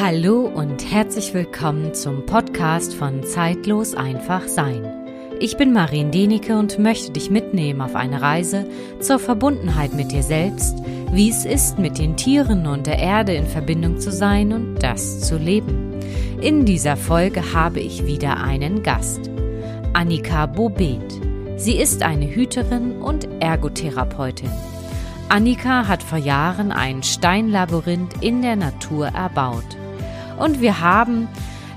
Hallo und herzlich willkommen zum Podcast von Zeitlos einfach sein. Ich bin Marien Denike und möchte dich mitnehmen auf eine Reise zur Verbundenheit mit dir selbst, wie es ist, mit den Tieren und der Erde in Verbindung zu sein und das zu leben. In dieser Folge habe ich wieder einen Gast. Annika Bobet. Sie ist eine Hüterin und Ergotherapeutin. Annika hat vor Jahren ein Steinlabyrinth in der Natur erbaut und wir haben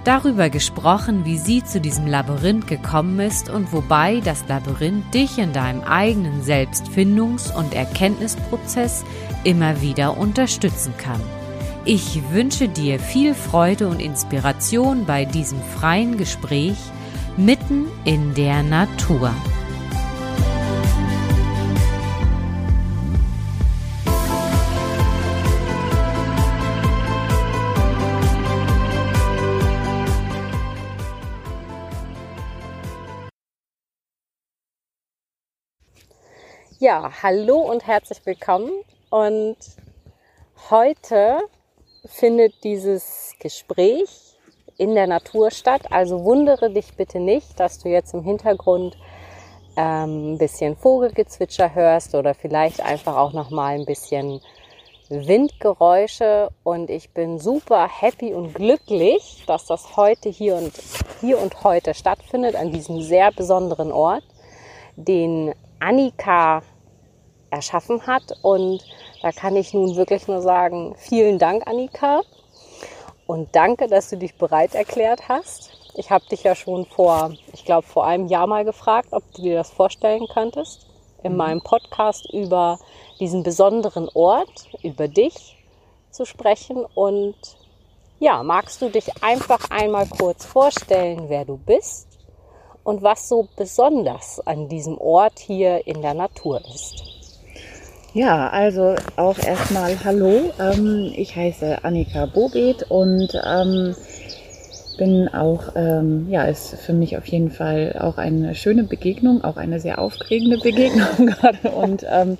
darüber gesprochen, wie sie zu diesem Labyrinth gekommen ist und wobei das Labyrinth dich in deinem eigenen Selbstfindungs- und Erkenntnisprozess immer wieder unterstützen kann. Ich wünsche dir viel Freude und Inspiration bei diesem freien Gespräch mitten in der Natur. Ja, hallo und herzlich willkommen. Und heute findet dieses Gespräch in der Natur statt. Also wundere dich bitte nicht, dass du jetzt im Hintergrund ähm, ein bisschen Vogelgezwitscher hörst oder vielleicht einfach auch noch mal ein bisschen Windgeräusche. Und ich bin super happy und glücklich, dass das heute hier und hier und heute stattfindet an diesem sehr besonderen Ort, den Annika erschaffen hat. Und da kann ich nun wirklich nur sagen, vielen Dank, Annika. Und danke, dass du dich bereit erklärt hast. Ich habe dich ja schon vor, ich glaube, vor einem Jahr mal gefragt, ob du dir das vorstellen könntest, in mhm. meinem Podcast über diesen besonderen Ort, über dich zu sprechen. Und ja, magst du dich einfach einmal kurz vorstellen, wer du bist und was so besonders an diesem Ort hier in der Natur ist? Ja, also auch erstmal Hallo. Ähm, ich heiße Annika Bobet und ähm, bin auch, ähm, ja, ist für mich auf jeden Fall auch eine schöne Begegnung, auch eine sehr aufregende Begegnung gerade. Und ähm,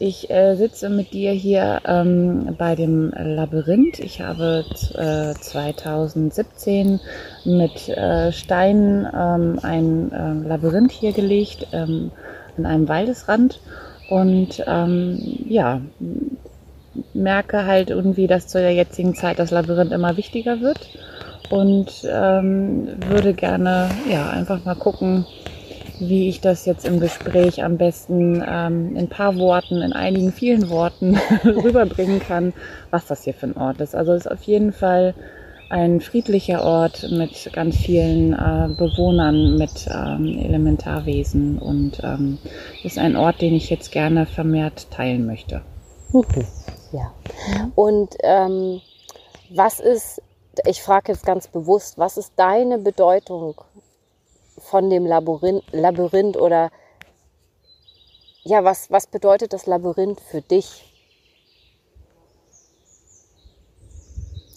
ich äh, sitze mit dir hier ähm, bei dem Labyrinth. Ich habe äh, 2017 mit äh, Steinen ähm, ein äh, Labyrinth hier gelegt ähm, an einem Waldesrand und ähm, ja, merke halt irgendwie, dass zu der jetzigen Zeit das Labyrinth immer wichtiger wird und ähm, würde gerne ja einfach mal gucken, wie ich das jetzt im Gespräch am besten ähm, in paar Worten, in einigen vielen Worten rüberbringen kann, was das hier für ein Ort ist. Also es ist auf jeden Fall ein friedlicher Ort mit ganz vielen äh, Bewohnern, mit ähm, Elementarwesen und ähm, ist ein Ort, den ich jetzt gerne vermehrt teilen möchte. Ja. Und ähm, was ist, ich frage jetzt ganz bewusst, was ist deine Bedeutung von dem Labyrinth, Labyrinth oder ja, was, was bedeutet das Labyrinth für dich?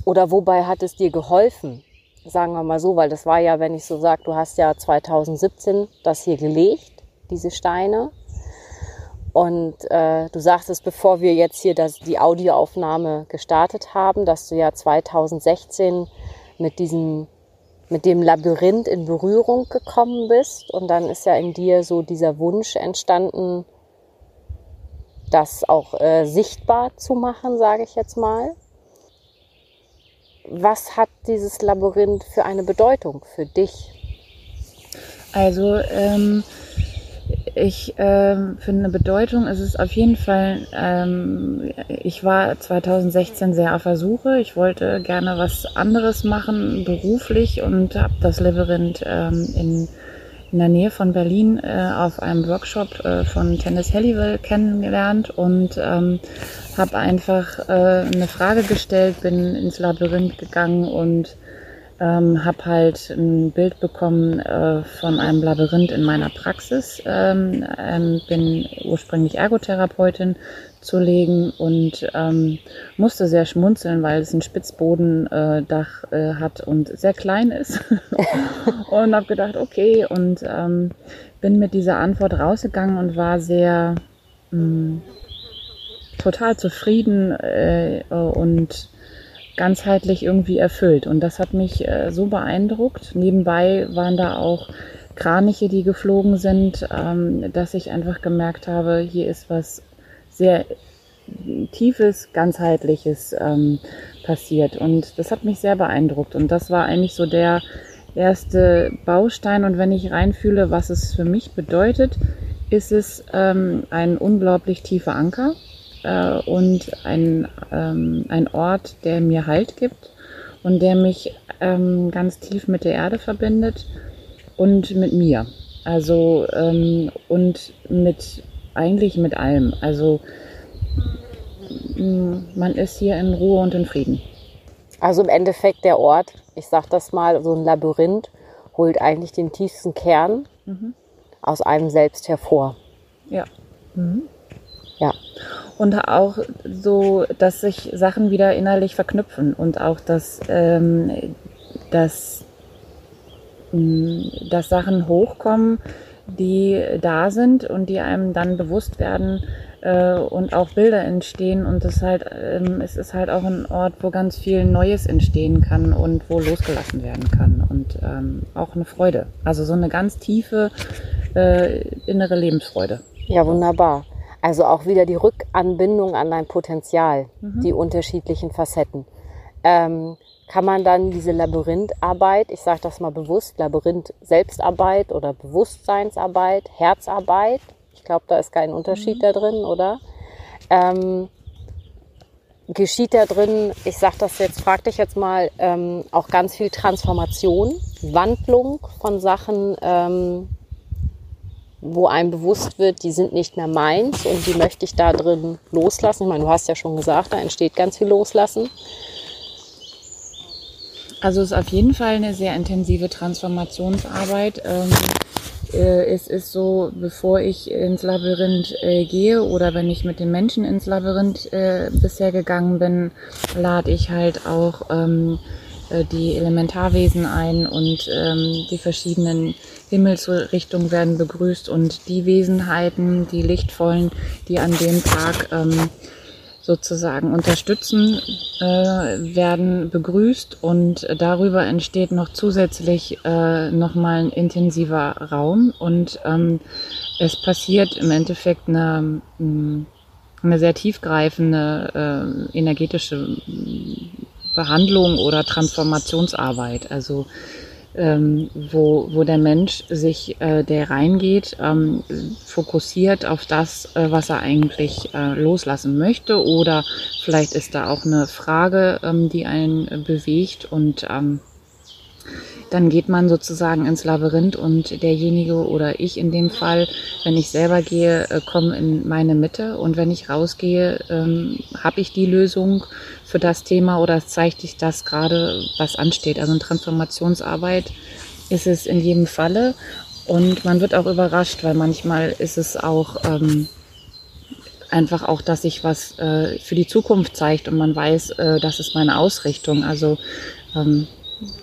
Oder wobei hat es dir geholfen? Sagen wir mal so, weil das war ja, wenn ich so sage, du hast ja 2017 das hier gelegt, diese Steine. Und äh, du sagtest, bevor wir jetzt hier das, die Audioaufnahme gestartet haben, dass du ja 2016 mit diesem mit dem Labyrinth in Berührung gekommen bist und dann ist ja in dir so dieser Wunsch entstanden, das auch äh, sichtbar zu machen, sage ich jetzt mal was hat dieses Labyrinth für eine Bedeutung für dich? Also ähm, ich ähm, eine Bedeutung ist es auf jeden Fall, ähm, ich war 2016 sehr auf der Suche. Ich wollte gerne was anderes machen, beruflich und habe das Labyrinth ähm, in, in der Nähe von Berlin äh, auf einem Workshop äh, von Tennis Halliwell kennengelernt und ähm, habe einfach äh, eine Frage gestellt, bin ins Labyrinth gegangen und ähm, habe halt ein Bild bekommen äh, von einem Labyrinth in meiner Praxis. Ähm, ähm, bin ursprünglich Ergotherapeutin zu legen und ähm, musste sehr schmunzeln, weil es ein Spitzbodendach äh, hat und sehr klein ist. und habe gedacht, okay, und ähm, bin mit dieser Antwort rausgegangen und war sehr mh, mm, total zufrieden äh, und ganzheitlich irgendwie erfüllt. Und das hat mich äh, so beeindruckt. Nebenbei waren da auch Kraniche, die geflogen sind, ähm, dass ich einfach gemerkt habe, hier ist was sehr tiefes, ganzheitliches ähm, passiert. Und das hat mich sehr beeindruckt. Und das war eigentlich so der erste Baustein. Und wenn ich reinfühle, was es für mich bedeutet, ist es ähm, ein unglaublich tiefer Anker äh, und ein, ähm, ein Ort, der mir Halt gibt und der mich ähm, ganz tief mit der Erde verbindet und mit mir. Also ähm, und mit eigentlich mit allem. Also man ist hier in Ruhe und in Frieden. Also im Endeffekt der Ort, ich sag das mal, so ein Labyrinth holt eigentlich den tiefsten Kern mhm. aus einem selbst hervor. Ja. Mhm. Ja. Und auch so, dass sich Sachen wieder innerlich verknüpfen und auch, dass, ähm, dass, dass Sachen hochkommen, die da sind und die einem dann bewusst werden äh, und auch Bilder entstehen und es halt ähm, es ist halt auch ein Ort, wo ganz viel Neues entstehen kann und wo losgelassen werden kann und ähm, auch eine Freude, also so eine ganz tiefe äh, innere Lebensfreude. Ja, wunderbar. Also auch wieder die Rückanbindung an dein Potenzial, mhm. die unterschiedlichen Facetten. Ähm, kann man dann diese Labyrintharbeit, ich sage das mal bewusst, Labyrinth Selbstarbeit oder Bewusstseinsarbeit, Herzarbeit, ich glaube, da ist kein Unterschied mhm. da drin, oder? Ähm, geschieht da drin, ich sage das jetzt, frag dich jetzt mal, ähm, auch ganz viel Transformation, Wandlung von Sachen, ähm, wo einem bewusst wird, die sind nicht mehr meins und die möchte ich da drin loslassen. Ich meine, du hast ja schon gesagt, da entsteht ganz viel Loslassen. Also es ist auf jeden Fall eine sehr intensive Transformationsarbeit. Ähm, äh, es ist so, bevor ich ins Labyrinth äh, gehe oder wenn ich mit den Menschen ins Labyrinth äh, bisher gegangen bin, lade ich halt auch ähm, äh, die Elementarwesen ein und ähm, die verschiedenen Himmelsrichtungen werden begrüßt und die Wesenheiten, die lichtvollen, die an dem Tag ähm, sozusagen unterstützen, äh, werden begrüßt und darüber entsteht noch zusätzlich äh, nochmal ein intensiver Raum und ähm, es passiert im Endeffekt eine, mm, eine sehr tiefgreifende äh, energetische Behandlung oder Transformationsarbeit. Also ähm, wo, wo der Mensch sich, äh, der reingeht, ähm, fokussiert auf das, äh, was er eigentlich äh, loslassen möchte. Oder vielleicht ist da auch eine Frage, ähm, die einen bewegt und ähm, dann geht man sozusagen ins Labyrinth und derjenige oder ich in dem Fall, wenn ich selber gehe, äh, komme in meine Mitte und wenn ich rausgehe, ähm, habe ich die Lösung für das Thema oder zeigt sich das gerade, was ansteht. Also eine Transformationsarbeit ist es in jedem Falle und man wird auch überrascht, weil manchmal ist es auch ähm, einfach auch, dass sich was äh, für die Zukunft zeigt und man weiß, äh, das ist meine Ausrichtung. Also ähm,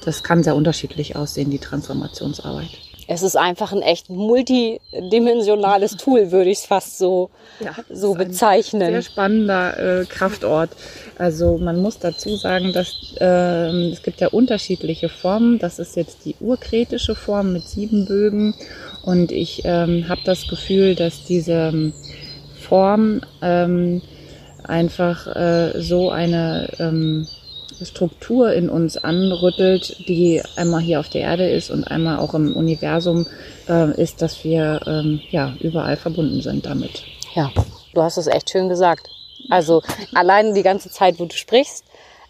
das kann sehr unterschiedlich aussehen, die Transformationsarbeit. Es ist einfach ein echt multidimensionales Tool, würde ich es fast so, ja, so bezeichnen. sehr spannender äh, Kraftort. Also man muss dazu sagen, dass äh, es gibt ja unterschiedliche Formen. Das ist jetzt die urkretische Form mit sieben Bögen. Und ich ähm, habe das Gefühl, dass diese ähm, Form ähm, einfach äh, so eine ähm, Struktur in uns anrüttelt, die einmal hier auf der Erde ist und einmal auch im Universum äh, ist, dass wir ähm, ja überall verbunden sind damit. Ja, du hast es echt schön gesagt. Also allein die ganze Zeit, wo du sprichst,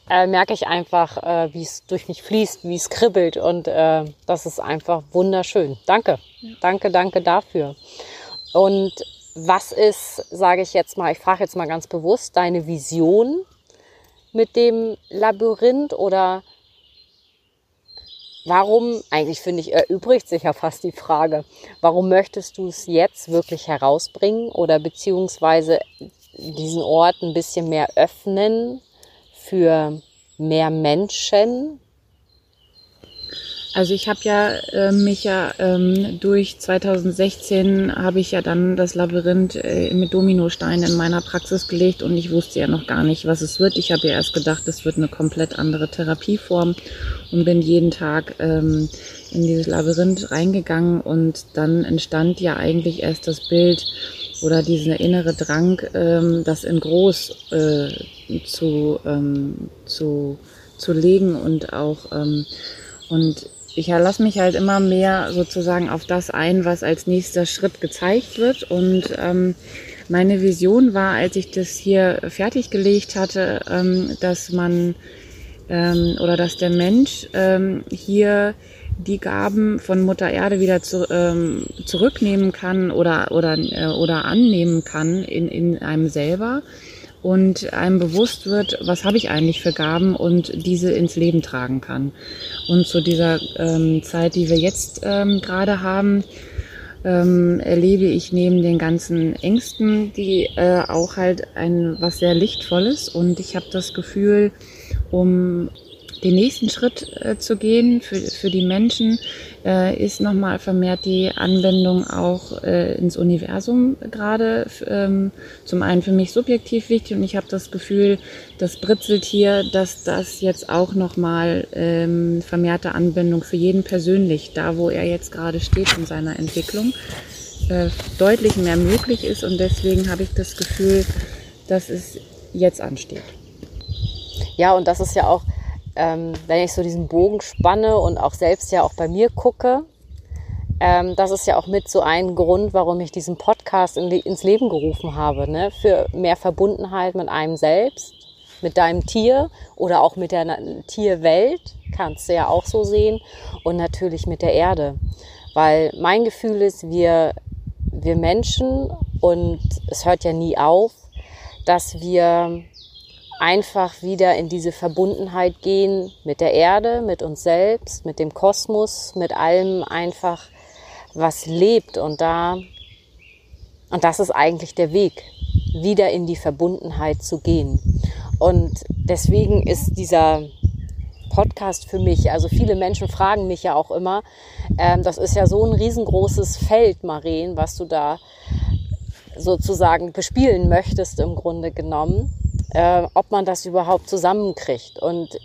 äh, merke ich einfach, äh, wie es durch mich fließt, wie es kribbelt und äh, das ist einfach wunderschön. Danke, ja. danke, danke dafür. Und was ist, sage ich jetzt mal, ich frage jetzt mal ganz bewusst, deine Vision mit dem Labyrinth oder warum, eigentlich finde ich, erübrigt sich ja fast die Frage, warum möchtest du es jetzt wirklich herausbringen oder beziehungsweise diesen Ort ein bisschen mehr öffnen für mehr Menschen? Also ich habe ja äh, mich ja ähm, durch 2016 habe ich ja dann das Labyrinth äh, mit Dominosteinen in meiner Praxis gelegt und ich wusste ja noch gar nicht, was es wird. Ich habe ja erst gedacht, es wird eine komplett andere Therapieform und bin jeden Tag ähm, in dieses Labyrinth reingegangen und dann entstand ja eigentlich erst das Bild oder dieser innere Drang, ähm, das in groß äh, zu, ähm, zu, zu legen und auch ähm, und ich lasse mich halt immer mehr sozusagen auf das ein, was als nächster Schritt gezeigt wird. Und ähm, meine Vision war, als ich das hier fertiggelegt hatte, ähm, dass man ähm, oder dass der Mensch ähm, hier die Gaben von Mutter Erde wieder zu, ähm, zurücknehmen kann oder, oder, äh, oder annehmen kann in, in einem selber und einem bewusst wird, was habe ich eigentlich für Gaben und diese ins Leben tragen kann. Und zu dieser ähm, Zeit, die wir jetzt ähm, gerade haben, ähm, erlebe ich neben den ganzen Ängsten, die äh, auch halt ein was sehr lichtvolles und ich habe das Gefühl, um den nächsten Schritt äh, zu gehen für, für die Menschen, äh, ist nochmal vermehrt die Anwendung auch äh, ins Universum gerade. Ähm, zum einen für mich subjektiv wichtig und ich habe das Gefühl, das britzelt hier, dass das jetzt auch nochmal ähm, vermehrte Anwendung für jeden persönlich, da wo er jetzt gerade steht in seiner Entwicklung, äh, deutlich mehr möglich ist und deswegen habe ich das Gefühl, dass es jetzt ansteht. Ja, und das ist ja auch ähm, wenn ich so diesen Bogen spanne und auch selbst ja auch bei mir gucke, ähm, das ist ja auch mit so ein Grund, warum ich diesen Podcast in, ins Leben gerufen habe, ne? für mehr Verbundenheit mit einem selbst, mit deinem Tier oder auch mit der Tierwelt, kannst du ja auch so sehen, und natürlich mit der Erde. Weil mein Gefühl ist, wir, wir Menschen, und es hört ja nie auf, dass wir einfach wieder in diese Verbundenheit gehen mit der Erde, mit uns selbst, mit dem Kosmos, mit allem einfach, was lebt. Und da, und das ist eigentlich der Weg, wieder in die Verbundenheit zu gehen. Und deswegen ist dieser Podcast für mich, also viele Menschen fragen mich ja auch immer, ähm, das ist ja so ein riesengroßes Feld, Maren, was du da sozusagen bespielen möchtest im Grunde genommen äh, ob man das überhaupt zusammenkriegt. Und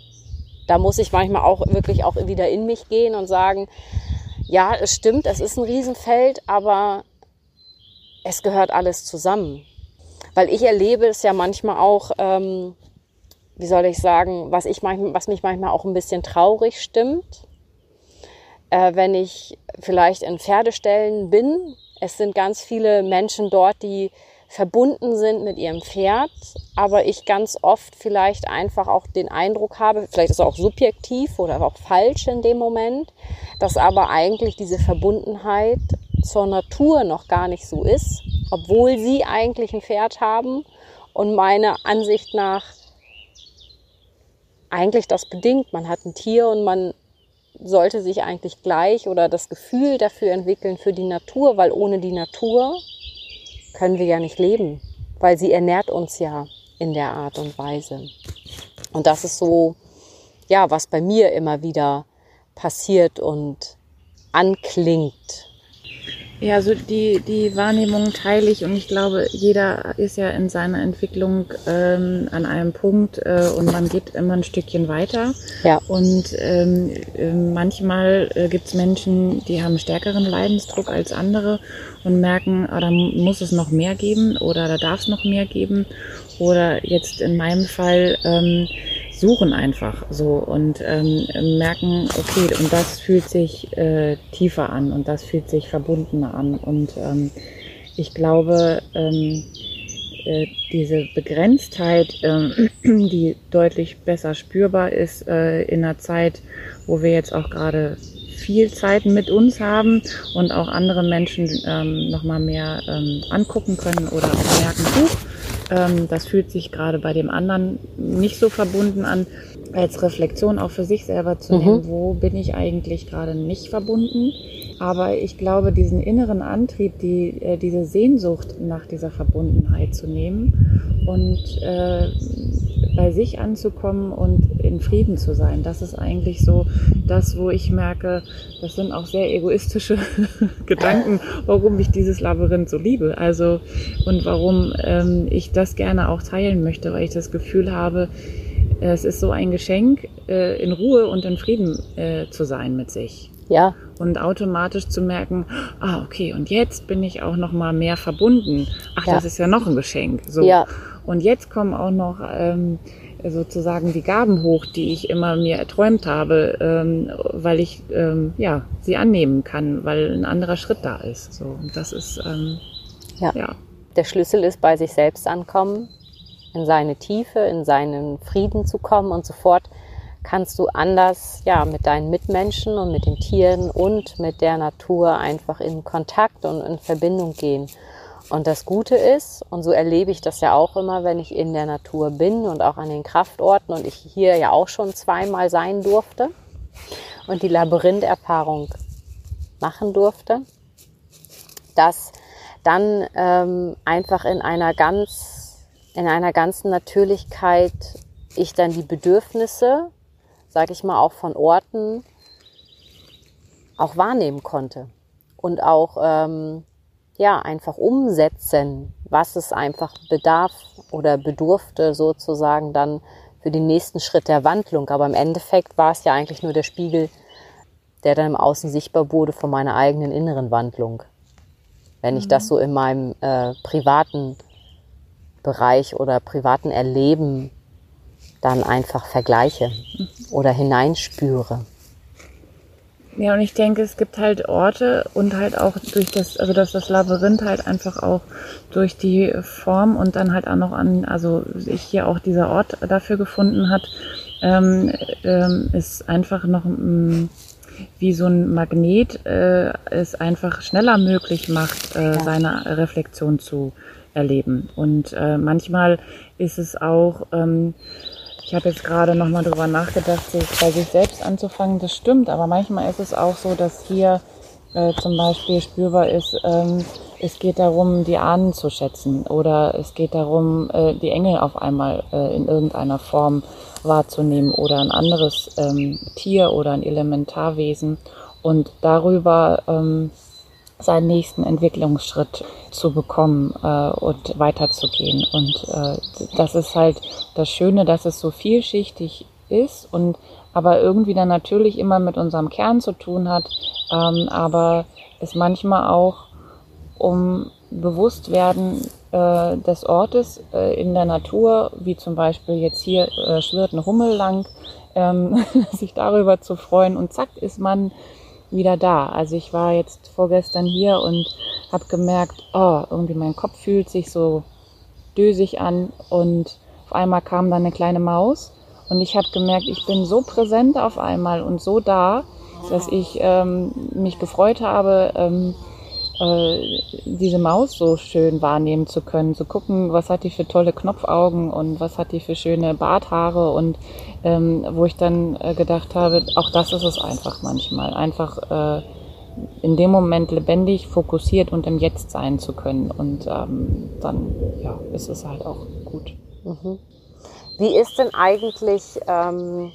da muss ich manchmal auch wirklich auch wieder in mich gehen und sagen, ja, es stimmt, es ist ein Riesenfeld, aber es gehört alles zusammen. Weil ich erlebe es ja manchmal auch, ähm, wie soll ich sagen, was, ich manchmal, was mich manchmal auch ein bisschen traurig stimmt, äh, wenn ich vielleicht in Pferdestellen bin. Es sind ganz viele Menschen dort, die verbunden sind mit ihrem Pferd, aber ich ganz oft vielleicht einfach auch den Eindruck habe, vielleicht ist es auch subjektiv oder auch falsch in dem Moment, dass aber eigentlich diese Verbundenheit zur Natur noch gar nicht so ist, obwohl sie eigentlich ein Pferd haben und meiner Ansicht nach eigentlich das bedingt. Man hat ein Tier und man sollte sich eigentlich gleich oder das Gefühl dafür entwickeln für die Natur, weil ohne die Natur können wir ja nicht leben, weil sie ernährt uns ja in der Art und Weise. Und das ist so, ja, was bei mir immer wieder passiert und anklingt. Ja, so die, die Wahrnehmung teile ich und ich glaube, jeder ist ja in seiner Entwicklung ähm, an einem Punkt äh, und man geht immer ein Stückchen weiter. Ja. Und ähm, äh, manchmal äh, gibt es Menschen, die haben stärkeren Leidensdruck als andere und merken, ah, da muss es noch mehr geben oder da darf es noch mehr geben. Oder jetzt in meinem Fall ähm, suchen einfach so und ähm, merken, okay, und das fühlt sich äh, tiefer an und das fühlt sich verbundener an. Und ähm, ich glaube, ähm, äh, diese Begrenztheit, ähm, die deutlich besser spürbar ist äh, in einer Zeit, wo wir jetzt auch gerade viel Zeit mit uns haben und auch andere Menschen ähm, nochmal mehr ähm, angucken können oder auch merken, uh, ähm, das fühlt sich gerade bei dem anderen nicht so verbunden an, als Reflexion auch für sich selber zu nehmen, mhm. wo bin ich eigentlich gerade nicht verbunden aber ich glaube, diesen inneren Antrieb, die, äh, diese Sehnsucht nach dieser Verbundenheit zu nehmen und äh, bei sich anzukommen und in Frieden zu sein, das ist eigentlich so das, wo ich merke, das sind auch sehr egoistische Gedanken, warum ich dieses Labyrinth so liebe. Also und warum ähm, ich das gerne auch teilen möchte, weil ich das Gefühl habe, es ist so ein Geschenk, äh, in Ruhe und in Frieden äh, zu sein mit sich. Ja. Und automatisch zu merken, ah, okay, und jetzt bin ich auch noch mal mehr verbunden. Ach, Ja. das ist ja noch ein Geschenk. So. Ja. Und jetzt kommen auch noch ähm, sozusagen die Gaben hoch, die ich immer mir erträumt habe, ähm, weil ich ähm, ja sie annehmen kann, weil ein anderer Schritt da ist. So, und das ist ähm, Ja. ja. Der Schlüssel ist bei sich selbst ankommen, in seine Tiefe, in seinen Frieden zu kommen und sofort kannst du anders ja mit deinen Mitmenschen und mit den Tieren und mit der Natur einfach in Kontakt und in Verbindung gehen. Und das Gute ist, und so erlebe ich das ja auch immer, wenn ich in der Natur bin und auch an den Kraftorten und ich hier ja auch schon zweimal sein durfte und die Labyrintherfahrung machen durfte, dass dann ähm, einfach in einer ganz, in einer ganzen Natürlichkeit ich dann die Bedürfnisse, sage ich mal, auch von Orten auch wahrnehmen konnte und auch ähm, ja einfach umsetzen, was es einfach bedarf oder bedurfte sozusagen dann für den nächsten Schritt der Wandlung. Aber im Endeffekt war es ja eigentlich nur der Spiegel, der dann im Außen sichtbar wurde von meiner eigenen inneren Wandlung. Wenn ich das so in meinem äh, privaten Bereich oder privaten Erleben dann einfach vergleiche oder hineinspüre. Ja, und ich denke, es gibt halt Orte und halt auch durch das, also dass das Labyrinth halt einfach auch durch die Form und dann halt auch noch an, also sich hier auch dieser Ort dafür gefunden hat, ähm, ähm, ist einfach noch ähm, wie so ein Magnet äh, es einfach schneller möglich macht, äh, Ja. seine Reflexion zu erleben. Und äh, manchmal ist es auch, ähm, ich habe jetzt gerade nochmal drüber nachgedacht, sich bei sich selbst anzufangen, das stimmt, aber manchmal ist es auch so, dass hier äh, zum Beispiel spürbar ist, ähm, es geht darum, die Ahnen zu schätzen oder es geht darum, äh, die Engel auf einmal äh, in irgendeiner Form wahrzunehmen oder ein anderes ähm, Tier oder ein Elementarwesen. Und darüber ähm, seinen nächsten Entwicklungsschritt zu bekommen äh, und weiterzugehen. Und äh, das ist halt das Schöne, dass es so vielschichtig ist und aber irgendwie dann natürlich immer mit unserem Kern zu tun hat, ähm, aber es manchmal auch um Bewusstwerden äh, des Ortes äh, in der Natur, wie zum Beispiel jetzt hier äh, schwirrt eine Hummel lang, ähm, sich darüber zu freuen und zack ist man wieder da. Also ich war jetzt vorgestern hier und habe gemerkt, oh, irgendwie mein Kopf fühlt sich so dösig an und auf einmal kam dann eine kleine Maus und ich habe gemerkt, ich bin so präsent auf einmal und so da, dass ich ähm, mich gefreut habe, ähm, äh, diese Maus so schön wahrnehmen zu können, zu gucken, was hat die für tolle Knopfaugen und was hat die für schöne Barthaare und ähm, wo ich dann äh, gedacht habe, auch das ist es einfach manchmal, einfach äh, in dem Moment lebendig, fokussiert und im Jetzt sein zu können und ähm, dann ja, ist es halt auch gut. Mhm. Wie ist denn eigentlich ähm,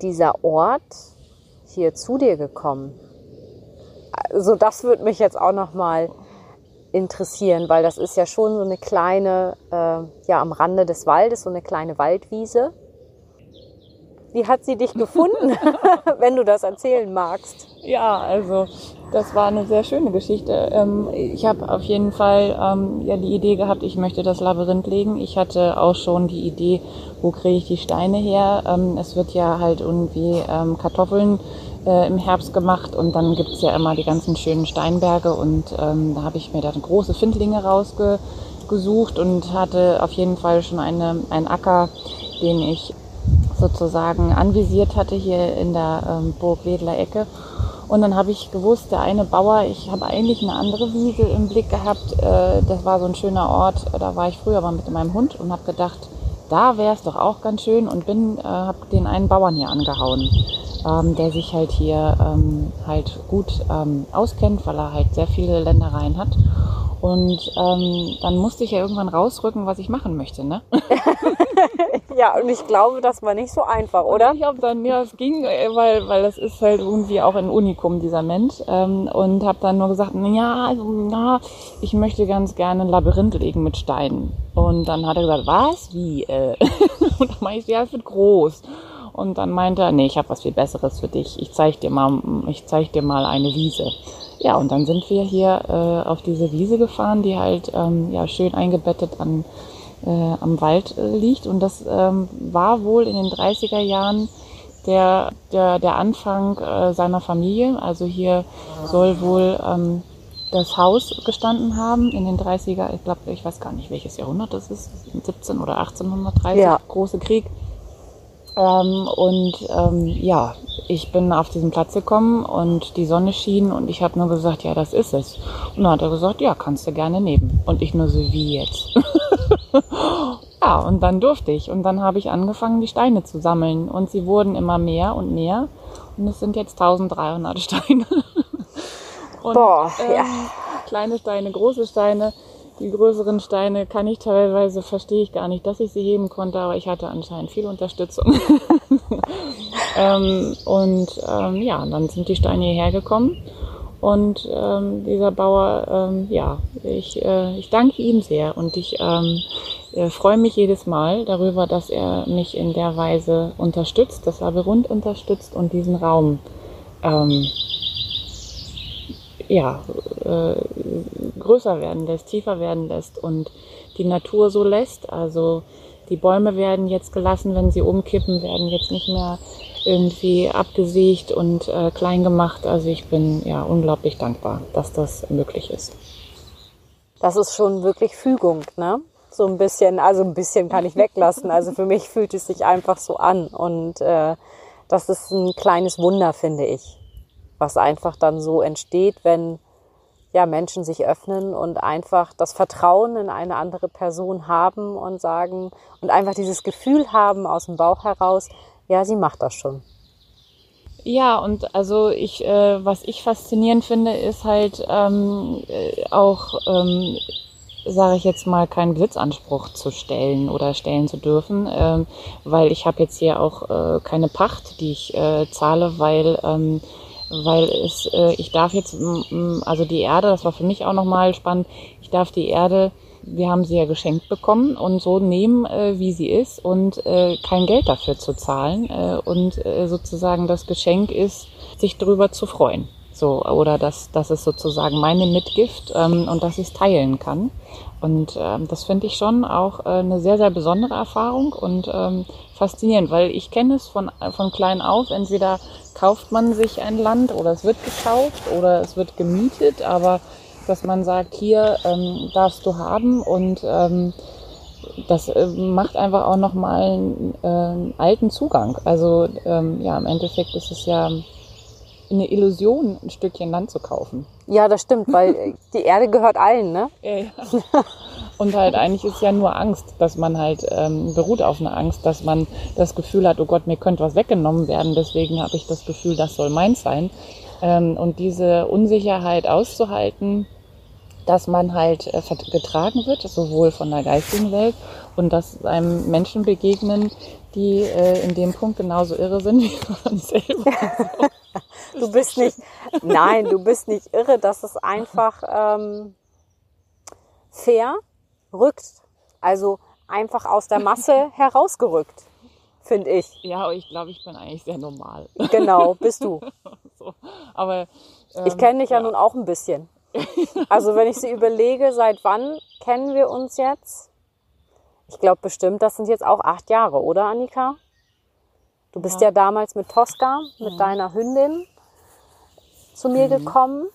dieser Ort hier zu dir gekommen? Also das würde mich jetzt auch noch mal interessieren, weil das ist ja schon so eine kleine, äh, ja am Rande des Waldes, so eine kleine Waldwiese. Wie hat sie dich gefunden, wenn du das erzählen magst? Ja, also das war eine sehr schöne Geschichte. Ähm, ich habe auf jeden Fall ähm, ja die Idee gehabt, ich möchte das Labyrinth legen. Ich hatte auch schon die Idee, wo kriege ich die Steine her. Ähm, es wird ja halt irgendwie Kartoffeln äh, im Herbst gemacht und dann gibt's ja immer die ganzen schönen Steinberge und da habe ich mir da große Findlinge rausgesucht und hatte auf jeden Fall schon eine, einen Acker, den ich sozusagen anvisiert hatte hier in der ähm, Burg Wedler Ecke. Und dann habe ich gewusst, der eine Bauer, ich habe eigentlich eine andere Wiese im Blick gehabt. Äh, das war so ein schöner Ort. Da war ich früher mal mit meinem Hund und habe gedacht, da wäre es doch auch ganz schön und bin, äh, habe den einen Bauern hier angehauen. ähm, der sich halt hier ähm, halt gut ähm, auskennt, weil er halt sehr viele Ländereien hat. Und ähm, dann musste ich ja irgendwann rausrücken, was ich machen möchte, ne? ja, und ich glaube, das war nicht so einfach, oder? Ich habe dann, ja, es ging, äh, weil, weil das ist halt irgendwie auch ein Unikum, dieser Mensch. Ähm, und habe dann nur gesagt, ja, also, na, ich möchte ganz gerne ein Labyrinth legen mit Steinen. Und dann hat er gesagt, was? Wie? Äh? und dann meinte ich, ja, es wird groß. Und dann meinte er, nee, ich habe was viel Besseres für dich. Ich zeig dir mal, ich zeig dir mal eine Wiese. Ja, und dann sind wir hier äh, auf diese Wiese gefahren, die halt ähm, ja schön eingebettet an äh, am Wald äh, liegt. Und das ähm, war wohl in den 30er Jahren der, der, der Anfang äh, seiner Familie. Also hier soll wohl ähm, das Haus gestanden haben in den 30er, ich glaube, ich weiß gar nicht, welches Jahrhundert das ist, 17 oder 1830, ja. große Krieg. Ähm, und ähm, ja, ich bin auf diesen Platz gekommen und die Sonne schien und ich habe nur gesagt, ja, das ist es. Und dann hat er gesagt, ja, kannst du gerne nehmen. Und ich nur so, wie jetzt? ja, und dann durfte ich. Und dann habe ich angefangen, die Steine zu sammeln. Und sie wurden immer mehr und mehr. Und es sind jetzt 1300 Steine. und, Boah, ja. Ähm, kleine Steine, große Steine. Die größeren Steine kann ich teilweise, verstehe ich gar nicht, dass ich sie heben konnte, aber ich hatte anscheinend viel Unterstützung. ähm, und ähm, ja, dann sind die Steine hierher gekommen. Und ähm, dieser Bauer, ähm, ja, ich, äh, ich danke ihm sehr und ich ähm, äh, freue mich jedes Mal darüber, dass er mich in der Weise unterstützt, das Labyrinth unterstützt und diesen Raum ähm, ja, äh, größer werden lässt, tiefer werden lässt und die Natur so lässt. Also die Bäume werden jetzt gelassen, wenn sie umkippen, werden jetzt nicht mehr irgendwie abgesägt und äh, klein gemacht. Also ich bin ja unglaublich dankbar, dass das möglich ist. Das ist schon wirklich Fügung, ne? So ein bisschen, also ein bisschen kann ich weglassen. Also für mich fühlt es sich einfach so an und äh, das ist ein kleines Wunder, finde ich was einfach dann so entsteht, wenn ja, Menschen sich öffnen und einfach das Vertrauen in eine andere Person haben und sagen und einfach dieses Gefühl haben aus dem Bauch heraus, ja, sie macht das schon. Ja, und also ich, äh, was ich faszinierend finde, ist halt ähm, äh, auch, ähm, sage ich jetzt mal, keinen Blitzanspruch zu stellen oder stellen zu dürfen, ähm, weil ich habe jetzt hier auch äh, keine Pacht, die ich äh, zahle, weil ähm, weil es, äh, ich darf jetzt, also die Erde, das war für mich auch nochmal spannend, ich darf die Erde, wir haben sie ja geschenkt bekommen und so nehmen, äh, wie sie ist und äh, kein Geld dafür zu zahlen äh, und äh, sozusagen das Geschenk ist, sich darüber zu freuen. So, oder dass, das ist sozusagen meine Mitgift ähm, und dass ich es teilen kann. Und ähm, das finde ich schon auch äh, eine sehr, sehr besondere Erfahrung und ähm, faszinierend, weil ich kenne es von, von klein auf. Entweder kauft man sich ein Land oder es wird gekauft oder es wird gemietet, aber dass man sagt, hier ähm, darfst du haben und ähm, das äh, macht einfach auch nochmal einen äh, alten Zugang. Also ähm, ja, im Endeffekt ist es ja eine Illusion, ein Stückchen Land zu kaufen. Ja, das stimmt, weil die Erde gehört allen, ne? Ja, ja. Und halt eigentlich ist ja nur Angst, dass man halt ähm, beruht auf einer Angst, dass man das Gefühl hat, oh Gott, mir könnte was weggenommen werden, deswegen habe ich das Gefühl, das soll meins sein. Ähm, und diese Unsicherheit auszuhalten, dass man halt äh, getragen wird, sowohl von der geistigen Welt und dass einem Menschen begegnen, die äh, in dem Punkt genauso irre sind wie man selber. du bist nicht, nein, du bist nicht irre, das ist einfach ähm, fair rückt, also einfach aus der Masse herausgerückt, finde ich. Ja, ich glaube, ich bin eigentlich sehr normal. Genau, bist du. so, aber ähm, ich kenne dich ja, ja nun auch ein bisschen. Also wenn ich sie überlege, seit wann kennen wir uns jetzt? Ich glaube bestimmt, das sind jetzt auch acht Jahre, oder Annika? Du bist ja, ja damals mit Tosca, mit mhm. deiner Hündin, zu mir mhm. gekommen,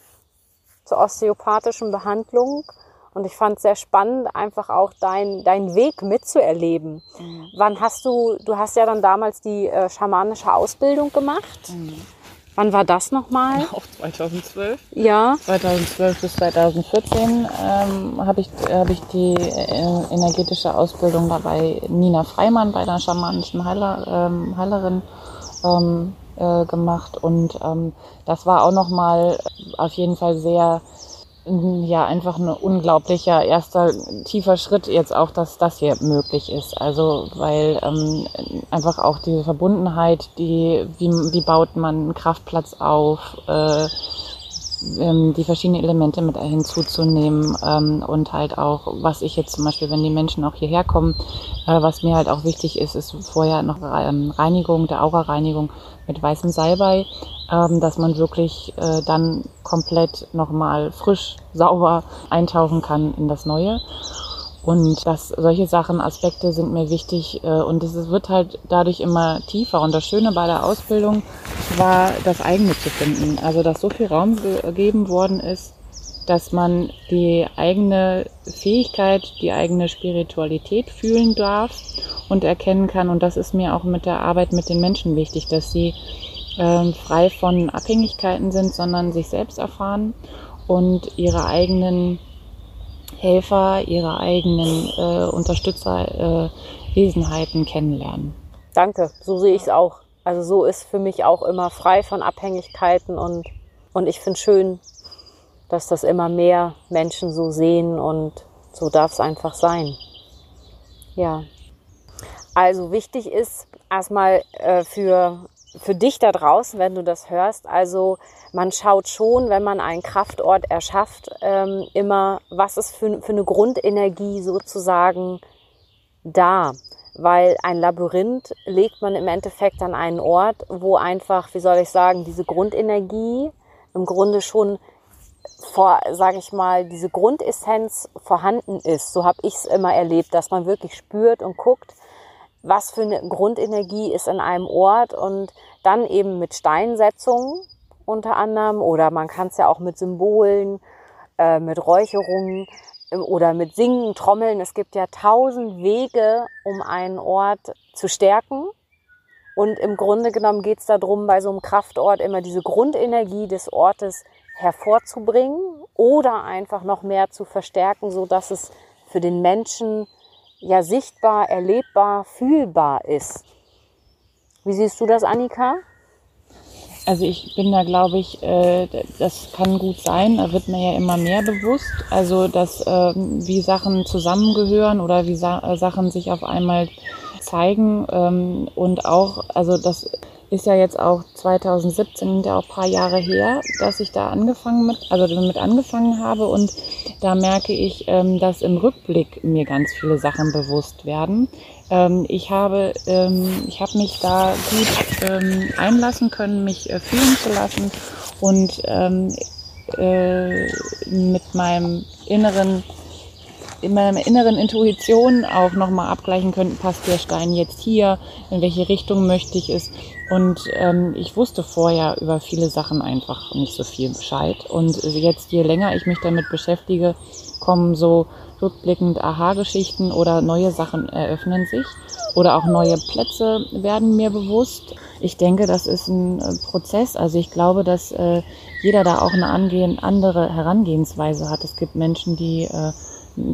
zur osteopathischen Behandlung. Und ich fand es sehr spannend, einfach auch deinen dein Weg mitzuerleben. Mhm. Wann hast du, du hast ja dann damals die äh, schamanische Ausbildung gemacht. Mhm. Wann war das nochmal? Auch 2012. Ja. 2012 bis 2014 ähm, habe ich, hab ich die äh, energetische Ausbildung dabei Nina Freimann bei der schamanischen Heiler, ähm, Heilerin ähm, äh, gemacht und ähm, das war auch nochmal auf jeden Fall sehr ja einfach ein unglaublicher erster tiefer Schritt jetzt auch, dass das hier möglich ist. Also weil ähm, einfach auch diese Verbundenheit, die wie, wie baut man einen Kraftplatz auf, äh, ähm, die verschiedenen Elemente mit hinzuzunehmen ähm, und halt auch, was ich jetzt zum Beispiel, wenn die Menschen auch hierher kommen, äh, was mir halt auch wichtig ist, ist vorher noch ähm, Reinigung, der Aura-Reinigung mit weißem Salbei, ähm, dass man wirklich äh, dann komplett nochmal frisch, sauber eintauchen kann in das Neue. Und dass solche Sachen, Aspekte sind mir wichtig äh, und es wird halt dadurch immer tiefer. Und das Schöne bei der Ausbildung war, das eigene zu finden. Also, dass so viel Raum gegeben worden ist, dass man die eigene Fähigkeit, die eigene Spiritualität fühlen darf und erkennen kann. Und das ist mir auch mit der Arbeit mit den Menschen wichtig, dass sie äh, frei von Abhängigkeiten sind, sondern sich selbst erfahren und ihre eigenen Helfer, ihre eigenen äh, Unterstützer, äh, kennenlernen. Danke, so sehe ich es auch. Also so ist für mich auch immer frei von Abhängigkeiten und, und ich finde schön, dass das immer mehr Menschen so sehen und so darf es einfach sein. Ja. Also wichtig ist erstmal äh, für, für dich da draußen, wenn du das hörst, also man schaut schon, wenn man einen Kraftort erschafft, ähm, immer, was ist für, für eine Grundenergie sozusagen da. Weil ein Labyrinth legt man im Endeffekt an einen Ort, wo einfach, wie soll ich sagen, diese Grundenergie im Grunde schon vor, sage ich mal, diese Grundessenz vorhanden ist. So habe ich es immer erlebt, dass man wirklich spürt und guckt, was für eine Grundenergie ist in einem Ort und dann eben mit Steinsetzungen unter anderem oder man kann es ja auch mit Symbolen, äh, mit Räucherungen ähm, oder mit Singen, Trommeln. Es gibt ja tausend Wege, um einen Ort zu stärken. Und im Grunde genommen geht es darum, bei so einem Kraftort immer diese Grundenergie des Ortes hervorzubringen oder einfach noch mehr zu verstärken, so dass es für den Menschen ja sichtbar, erlebbar, fühlbar ist. Wie siehst du das, Annika? Also ich bin da, glaube ich, äh, das kann gut sein, da wird mir ja immer mehr bewusst. Also dass äh, wie Sachen zusammengehören oder wie Sa äh, Sachen sich auf einmal zeigen ähm, und auch, also das ist ja jetzt auch 2017, ja auch ein paar Jahre her, dass ich da angefangen mit, also damit angefangen habe und da merke ich, ähm, dass im Rückblick mir ganz viele Sachen bewusst werden. Ähm, ich habe, ähm, ich habe mich da gut einlassen können, mich äh, fühlen zu lassen und äh, mit meinem inneren in meiner inneren Intuition auch nochmal abgleichen können, passt der Stein jetzt hier, in welche Richtung möchte ich es. Und ähm, ich wusste vorher über viele Sachen einfach nicht so viel Bescheid. Und jetzt, je länger ich mich damit beschäftige, kommen so rückblickend Aha-Geschichten oder neue Sachen eröffnen sich oder auch neue Plätze werden mir bewusst. Ich denke, das ist ein äh, Prozess. Also ich glaube, dass äh, jeder da auch eine angehen, andere Herangehensweise hat. Es gibt Menschen, die äh,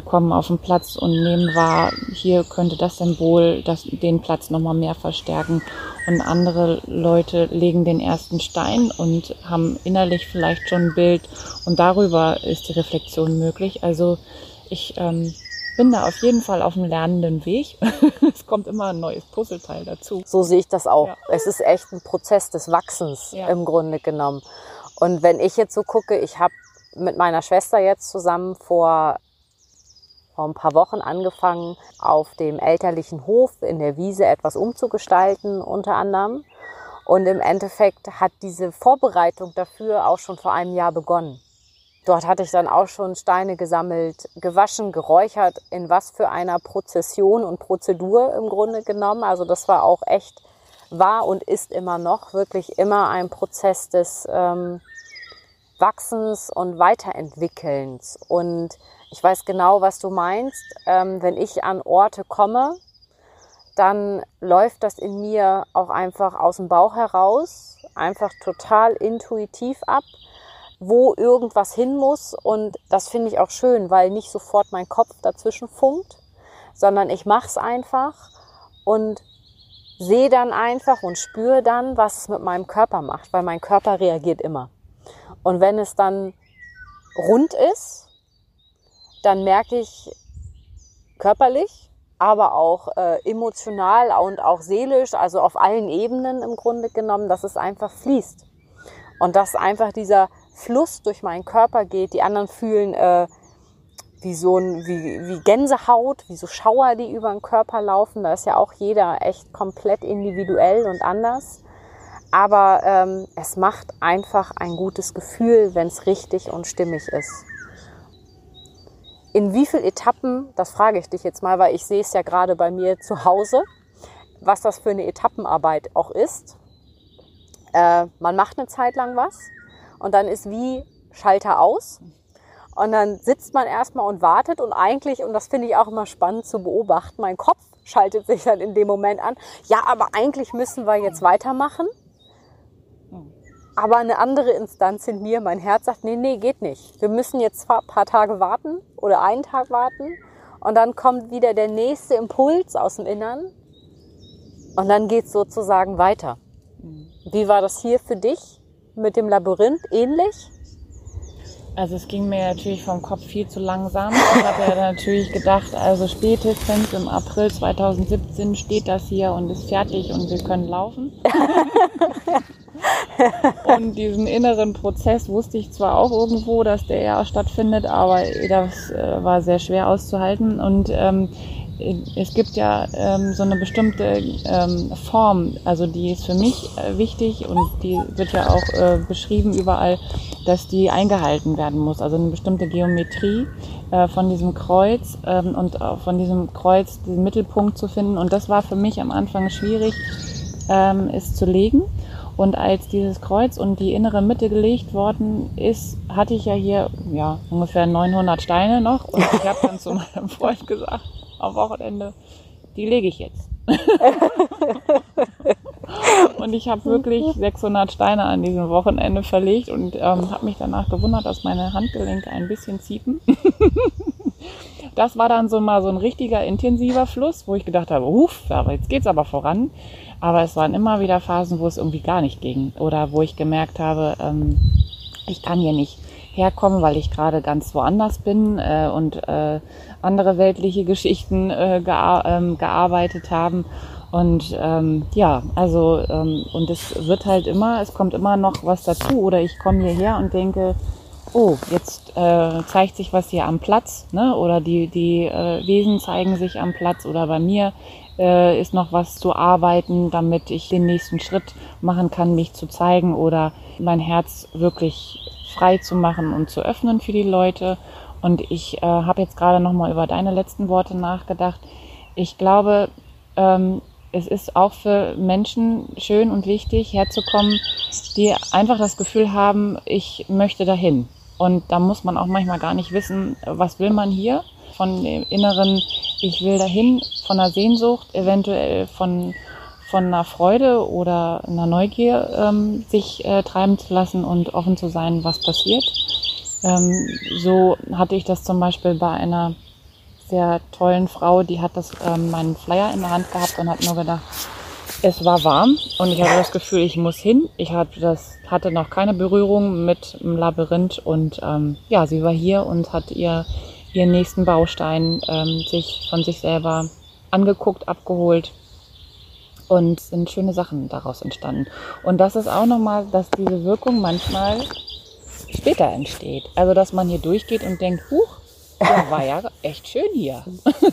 kommen auf den Platz und nehmen wahr, hier könnte das Symbol das, den Platz nochmal mehr verstärken. Und andere Leute legen den ersten Stein und haben innerlich vielleicht schon ein Bild und darüber ist die Reflexion möglich. Also ich ähm, bin da auf jeden Fall auf einem lernenden Weg. es kommt immer ein neues Puzzleteil dazu. So sehe ich das auch. Ja. Es ist echt ein Prozess des Wachsens ja. im Grunde genommen. Und wenn ich jetzt so gucke, ich habe mit meiner Schwester jetzt zusammen vor vor ein paar Wochen angefangen, auf dem elterlichen Hof in der Wiese etwas umzugestalten, unter anderem. Und im Endeffekt hat diese Vorbereitung dafür auch schon vor einem Jahr begonnen. Dort hatte ich dann auch schon Steine gesammelt, gewaschen, geräuchert, in was für einer Prozession und Prozedur im Grunde genommen. Also das war auch echt, war und ist immer noch wirklich immer ein Prozess des ähm, Wachsens und Weiterentwickelns. Und ich weiß genau, was du meinst. Ähm, wenn ich an Orte komme, dann läuft das in mir auch einfach aus dem Bauch heraus, einfach total intuitiv ab, wo irgendwas hin muss. Und das finde ich auch schön, weil nicht sofort mein Kopf dazwischen funkt, sondern ich mache es einfach und sehe dann einfach und spüre dann, was es mit meinem Körper macht, weil mein Körper reagiert immer. Und wenn es dann rund ist, dann merke ich körperlich, aber auch äh, emotional und auch seelisch, also auf allen Ebenen im Grunde genommen, dass es einfach fließt. Und dass einfach dieser Fluss durch meinen Körper geht. Die anderen fühlen äh, wie so ein, wie, wie Gänsehaut, wie so Schauer, die über den Körper laufen. Da ist ja auch jeder echt komplett individuell und anders. Aber ähm, es macht einfach ein gutes Gefühl, wenn es richtig und stimmig ist. In wie viel Etappen, das frage ich dich jetzt mal, weil ich sehe es ja gerade bei mir zu Hause, was das für eine Etappenarbeit auch ist. Äh, man macht eine Zeit lang was und dann ist wie Schalter aus. Und dann sitzt man erstmal und wartet und eigentlich, und das finde ich auch immer spannend zu beobachten, mein Kopf schaltet sich dann in dem Moment an. Ja, aber eigentlich müssen wir jetzt weitermachen. Aber eine andere Instanz in mir, mein Herz sagt, nee, nee, geht nicht. Wir müssen jetzt ein paar Tage warten oder einen Tag warten. Und dann kommt wieder der nächste Impuls aus dem Innern. Und dann geht es sozusagen weiter. Wie war das hier für dich mit dem Labyrinth? Ähnlich? Also es ging mir natürlich vom Kopf viel zu langsam. Ich habe ja natürlich gedacht, also spätestens im April 2017 steht das hier und ist fertig und wir können laufen. und diesen inneren Prozess wusste ich zwar auch irgendwo, dass der ja stattfindet, aber das äh, war sehr schwer auszuhalten. Und ähm, es gibt ja ähm, so eine bestimmte ähm, Form, also die ist für mich äh, wichtig und die wird ja auch äh, beschrieben überall, dass die eingehalten werden muss. Also eine bestimmte Geometrie äh, von diesem Kreuz ähm, und auch von diesem Kreuz den Mittelpunkt zu finden. Und das war für mich am Anfang schwierig, ähm, es zu legen. Und als dieses Kreuz und die innere Mitte gelegt worden ist, hatte ich ja hier ja, ungefähr 900 Steine noch. Und ich habe dann zu meinem Freund gesagt, am Wochenende, die lege ich jetzt. und ich habe wirklich 600 Steine an diesem Wochenende verlegt und ähm, habe mich danach gewundert, dass meine Handgelenke ein bisschen ziepen. das war dann so mal so ein richtiger intensiver Fluss, wo ich gedacht habe, uff, aber jetzt geht's aber voran. Aber es waren immer wieder Phasen, wo es irgendwie gar nicht ging oder wo ich gemerkt habe, ähm, ich kann hier nicht herkommen, weil ich gerade ganz woanders bin äh, und äh, andere weltliche Geschichten äh, gear ähm, gearbeitet haben. Und ähm, ja, also ähm, und es wird halt immer, es kommt immer noch was dazu oder ich komme hierher und denke, oh, jetzt äh, zeigt sich was hier am Platz, ne? Oder die die äh, Wesen zeigen sich am Platz oder bei mir äh, ist noch was zu arbeiten, damit ich den nächsten Schritt machen kann, mich zu zeigen oder mein Herz wirklich frei zu machen und zu öffnen für die Leute. Und ich äh, habe jetzt gerade noch mal über deine letzten Worte nachgedacht. Ich glaube, ähm, es ist auch für Menschen schön und wichtig, herzukommen, die einfach das Gefühl haben, ich möchte dahin. Und da muss man auch manchmal gar nicht wissen, was will man hier. Von dem inneren, ich will dahin, von der Sehnsucht, eventuell von von einer Freude oder einer Neugier ähm, sich äh, treiben zu lassen und offen zu sein, was passiert. Ähm, so hatte ich das zum Beispiel bei einer sehr tollen Frau, die hat das ähm, meinen Flyer in der Hand gehabt und hat nur gedacht, es war warm und ich hatte das Gefühl, ich muss hin. Ich hatte das hatte noch keine Berührung mit dem Labyrinth und ähm, ja, sie war hier und hat ihr ihren nächsten Baustein ähm, sich von sich selber angeguckt, abgeholt und sind schöne Sachen daraus entstanden. Und das ist auch nochmal, dass diese Wirkung manchmal später entsteht. Also, dass man hier durchgeht und denkt, huch, ja, war ja echt schön hier.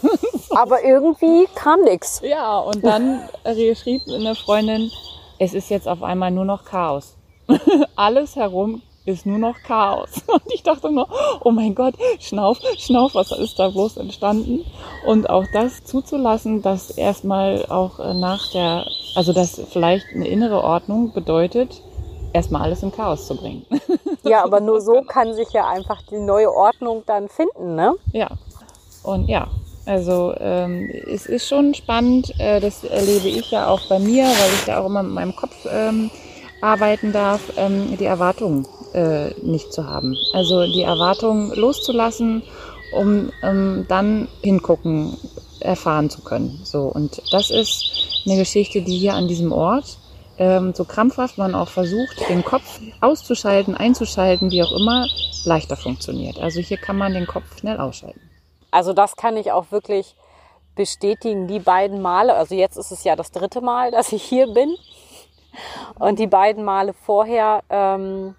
Aber irgendwie kam nichts. Ja, und dann schrieb eine Freundin, es ist jetzt auf einmal nur noch Chaos. Alles herum ist nur noch Chaos. Und ich dachte nur, oh mein Gott, Schnauf, Schnauf, was ist da bloß entstanden? Und auch das zuzulassen, dass erstmal auch äh, nach der, also dass vielleicht eine innere Ordnung bedeutet, erstmal alles in Chaos zu bringen. Ja, aber nur so kann sich ja einfach die neue Ordnung dann finden, ne? Ja. Und ja, also ähm, es ist schon spannend, äh, das erlebe ich ja auch bei mir, weil ich ja auch immer mit meinem Kopf ähm, arbeiten darf, ähm, die Erwartungen äh, nicht zu haben. Also die Erwartungen loszulassen, um ähm, dann hingucken erfahren zu können. So und das ist eine Geschichte, die hier an diesem Ort ähm, so krampfhaft man auch versucht, den Kopf auszuschalten, einzuschalten, wie auch immer, leichter funktioniert. Also hier kann man den Kopf schnell ausschalten. Also das kann ich auch wirklich bestätigen. Die beiden Male, also jetzt ist es ja das dritte Mal, dass ich hier bin. Und die beiden Male vorher, ähm,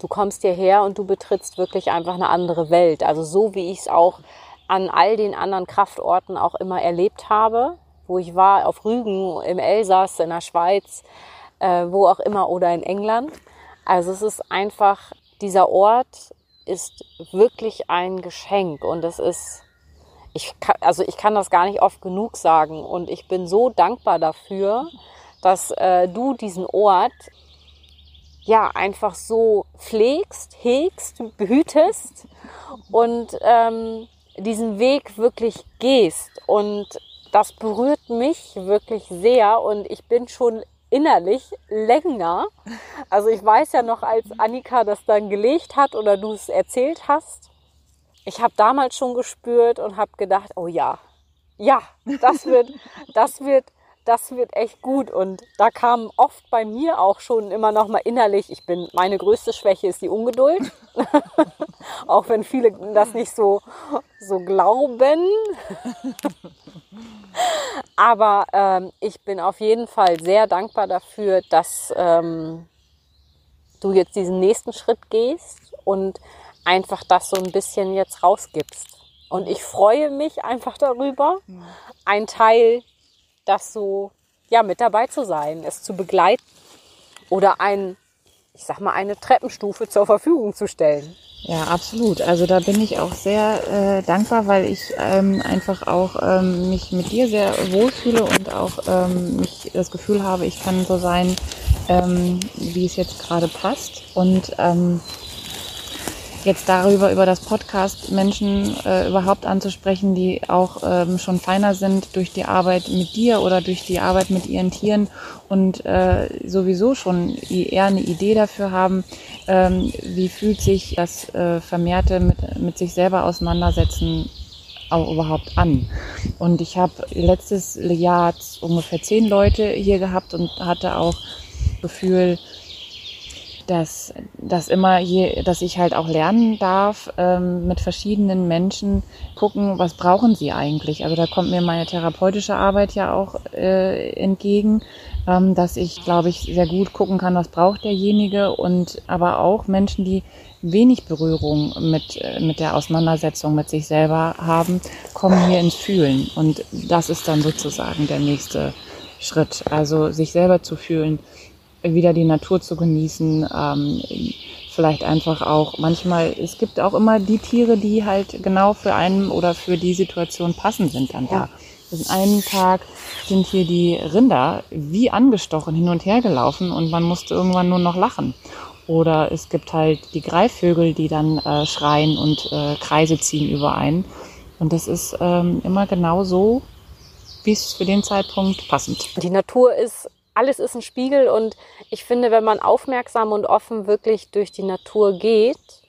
du kommst hierher und du betrittst wirklich einfach eine andere Welt. Also so wie ich es auch an all den anderen Kraftorten auch immer erlebt habe, wo ich war, auf Rügen, im Elsass, in der Schweiz, äh, wo auch immer oder in England. Also es ist einfach, dieser Ort ist wirklich ein Geschenk und es ist, ich kann, also ich kann das gar nicht oft genug sagen und ich bin so dankbar dafür, dass äh, du diesen Ort ja einfach so pflegst, hegst, behütest und ähm, diesen Weg wirklich gehst und das berührt mich wirklich sehr und ich bin schon innerlich länger. Also ich weiß ja noch, als Annika das dann gelegt hat oder du es erzählt hast, ich habe damals schon gespürt und habe gedacht, oh ja, ja, das wird, das wird, das wird echt gut. Und da kam oft bei mir auch schon immer noch mal innerlich, ich bin, meine größte Schwäche ist die Ungeduld. auch wenn viele das nicht so, so glauben. Aber ähm, ich bin auf jeden Fall sehr dankbar dafür, dass ähm, du jetzt diesen nächsten Schritt gehst und einfach das so ein bisschen jetzt rausgibst. Und ich freue mich einfach darüber, ein Teil, das so, ja, mit dabei zu sein, es zu begleiten oder ein, ich sag mal, eine Treppenstufe zur Verfügung zu stellen. Ja, absolut. Also da bin ich auch sehr äh, dankbar, weil ich ähm, einfach auch ähm, mich mit dir sehr wohlfühle und auch ähm, mich das Gefühl habe, ich kann so sein, ähm, wie es jetzt gerade passt. Und ähm, jetzt darüber, über das Podcast Menschen äh, überhaupt anzusprechen, die auch ähm, schon feiner sind durch die Arbeit mit dir oder durch die Arbeit mit ihren Tieren und äh, sowieso schon eher eine Idee dafür haben, ähm, wie fühlt sich das äh, vermehrte mit, mit sich selber auseinandersetzen auch überhaupt an. Und ich habe letztes Jahr ungefähr zehn Leute hier gehabt und hatte auch Gefühl, dass, dass immer je, dass ich halt auch lernen darf, ähm, mit verschiedenen Menschen gucken, was brauchen sie eigentlich. Also da kommt mir meine therapeutische Arbeit ja auch äh, entgegen, ähm, dass ich, glaube ich, sehr gut gucken kann, was braucht derjenige und aber auch Menschen, die wenig Berührung mit, äh, mit der Auseinandersetzung mit sich selber haben, kommen hier ins Fühlen. Und das ist dann sozusagen der nächste Schritt. Also sich selber zu fühlen, wieder die Natur zu genießen, ähm, vielleicht einfach auch manchmal, es gibt auch immer die Tiere, die halt genau für einen oder für die Situation passend sind dann da. Ja. An einem Tag sind hier die Rinder wie angestochen hin und her gelaufen und man musste irgendwann nur noch lachen. Oder es gibt halt die Greifvögel, die dann äh, schreien und äh, Kreise ziehen über einen. Und das ist ähm, immer genau so, wie es für den Zeitpunkt passend. Die Natur ist alles ist ein Spiegel und ich finde, wenn man aufmerksam und offen wirklich durch die Natur geht,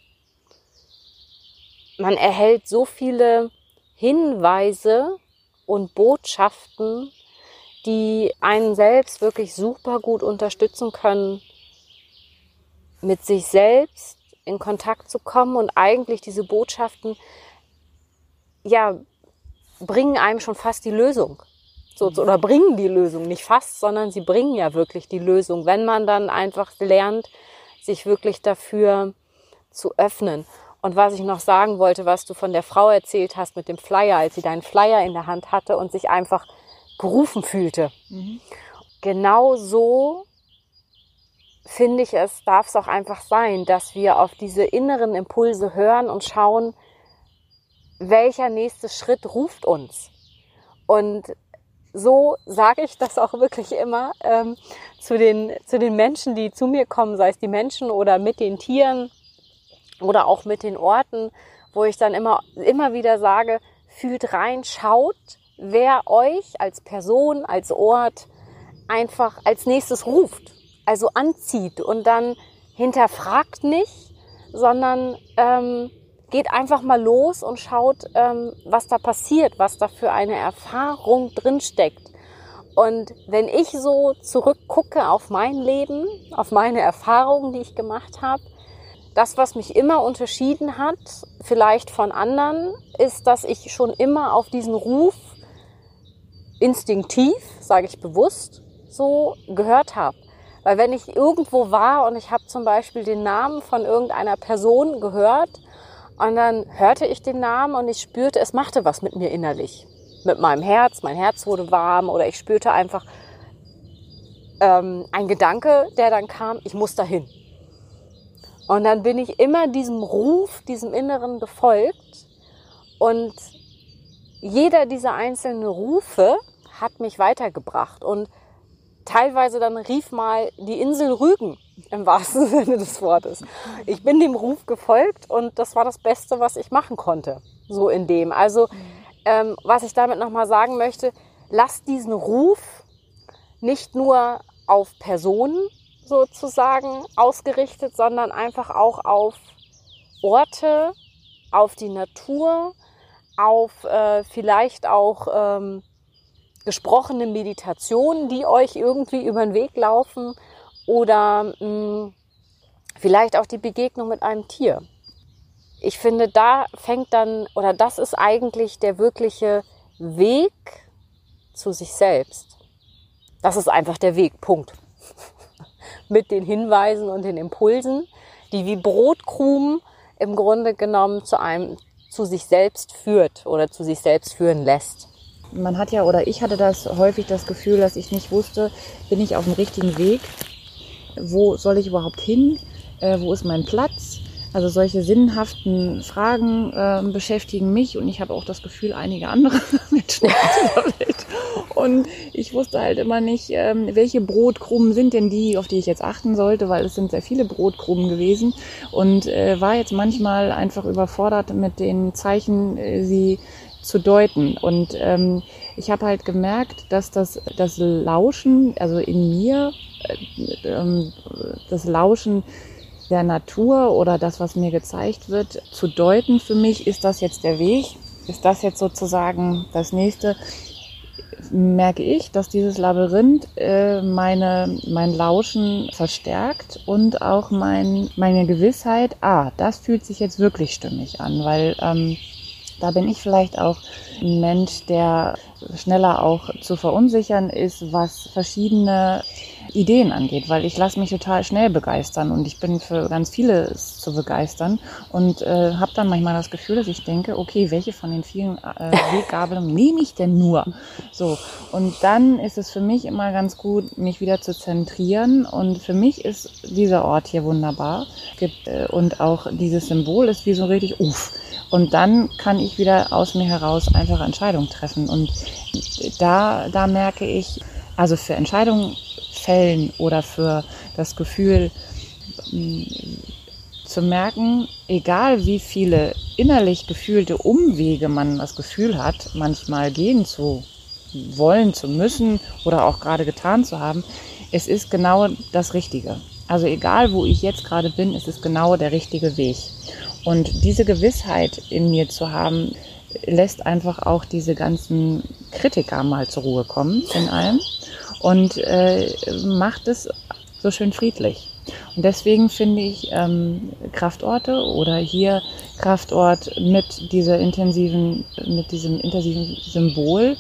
man erhält so viele Hinweise und Botschaften, die einen selbst wirklich super gut unterstützen können, mit sich selbst in Kontakt zu kommen und eigentlich diese Botschaften, ja, bringen einem schon fast die Lösung oder bringen die Lösung nicht fast, sondern sie bringen ja wirklich die Lösung, wenn man dann einfach lernt, sich wirklich dafür zu öffnen. Und was ich noch sagen wollte, was du von der Frau erzählt hast mit dem Flyer, als sie deinen Flyer in der Hand hatte und sich einfach gerufen fühlte. Mhm. Genau so finde ich es, darf es auch einfach sein, dass wir auf diese inneren Impulse hören und schauen, welcher nächste Schritt ruft uns. Und so sage ich das auch wirklich immer ähm, zu, den, zu den Menschen, die zu mir kommen, sei es die Menschen oder mit den Tieren oder auch mit den Orten, wo ich dann immer, immer wieder sage, fühlt rein, schaut, wer euch als Person, als Ort einfach als nächstes ruft, also anzieht und dann hinterfragt nicht, sondern ähm, geht einfach mal los und schaut, ähm, was da passiert, was da für eine Erfahrung drinsteckt. Und wenn ich so zurückgucke auf mein Leben, auf meine Erfahrungen, die ich gemacht habe, das, was mich immer unterschieden hat, vielleicht von anderen, ist, dass ich schon immer auf diesen Ruf instinktiv, sage ich bewusst, so gehört habe. Weil wenn ich irgendwo war und ich habe zum Beispiel den Namen von irgendeiner Person gehört und dann hörte ich den Namen und ich spürte, es machte was mit mir innerlich, mit meinem Herz, mein Herz wurde warm oder ich spürte einfach ähm, ein Gedanke, der dann kam, ich muss dahin. Und dann bin ich immer diesem Ruf, diesem Inneren gefolgt und jeder dieser einzelnen Rufe hat mich weitergebracht. Und teilweise dann rief mal die Insel Rügen im wahrsten Sinne des Wortes. Ich bin dem Ruf gefolgt und das war das Beste, was ich machen konnte. So in dem. Also, ähm, was ich damit nochmal sagen möchte, lasst diesen Ruf nicht nur auf Personen sozusagen ausgerichtet, sondern einfach auch auf Orte, auf die Natur, auf äh, vielleicht auch ähm, gesprochene Meditationen, die euch irgendwie über den Weg laufen oder mh, hm, vielleicht auch die Begegnung mit einem Tier. Ich finde, da fängt dann, oder das ist eigentlich der wirkliche Weg zu sich selbst. Das ist einfach der Weg, Punkt. mit den Hinweisen und den Impulsen, die wie Brotkrumen im Grunde genommen zu einem, zu sich selbst führt oder zu sich selbst führen lässt man hat ja, oder ich hatte das häufig das Gefühl, dass ich nicht wusste, bin ich auf dem richtigen Weg? Wo soll ich überhaupt hin? Äh, wo ist mein Platz? Also solche sinnhaften Fragen äh, beschäftigen mich und ich habe auch das Gefühl, einige andere Menschen auf dieser Welt. Und ich wusste halt immer nicht, ähm, welche Brotkrumen sind denn die, auf die ich jetzt achten sollte, weil es sind sehr viele Brotkrumen gewesen und äh, war jetzt manchmal einfach überfordert mit den Zeichen, äh, sie zu deuten. Und ähm, ich habe halt gemerkt, dass das, das Lauschen, also in mir, das Lauschen der Natur oder das, was mir gezeigt wird, zu deuten für mich, ist das jetzt der Weg? Ist das jetzt sozusagen das nächste? merke ich, dass dieses Labyrinth äh, meine, mein Lauschen verstärkt und auch mein, meine Gewissheit, ah, das fühlt sich jetzt wirklich stimmig an, weil ähm, da bin ich vielleicht auch ein Mensch, der schneller auch zu verunsichern ist, was verschiedene Ideen angeht, weil ich lasse mich total schnell begeistern und ich bin für ganz vieles zu begeistern. Und äh, habe dann manchmal das Gefühl, dass ich denke, okay, welche von den vielen äh, Weggabelungen nehme ich denn nur? So. Und dann ist es für mich immer ganz gut, mich wieder zu zentrieren. Und für mich ist dieser Ort hier wunderbar. Gibt, äh, und auch dieses Symbol ist wie so richtig, uff, und dann kann ich wieder aus mir heraus einfach Entscheidungen treffen. Und da, da merke ich, also für Entscheidungen fällen oder für das Gefühl mm, zu merken, egal wie viele innerlich gefühlte Umwege man das Gefühl hat, manchmal gehen zu wollen, zu müssen oder auch gerade getan zu haben, es ist genau das Richtige. Also egal, wo ich jetzt gerade bin, ist es genau der richtige Weg. Und diese Gewissheit in mir zu haben, lässt einfach auch diese ganzen Kritiker mal zur Ruhe kommen in allem und äh, macht es so schön friedlich. Und deswegen finde ich ähm, Kraftorte oder hier Kraftort mit dieser intensiven, mit diesem intensiven Symbol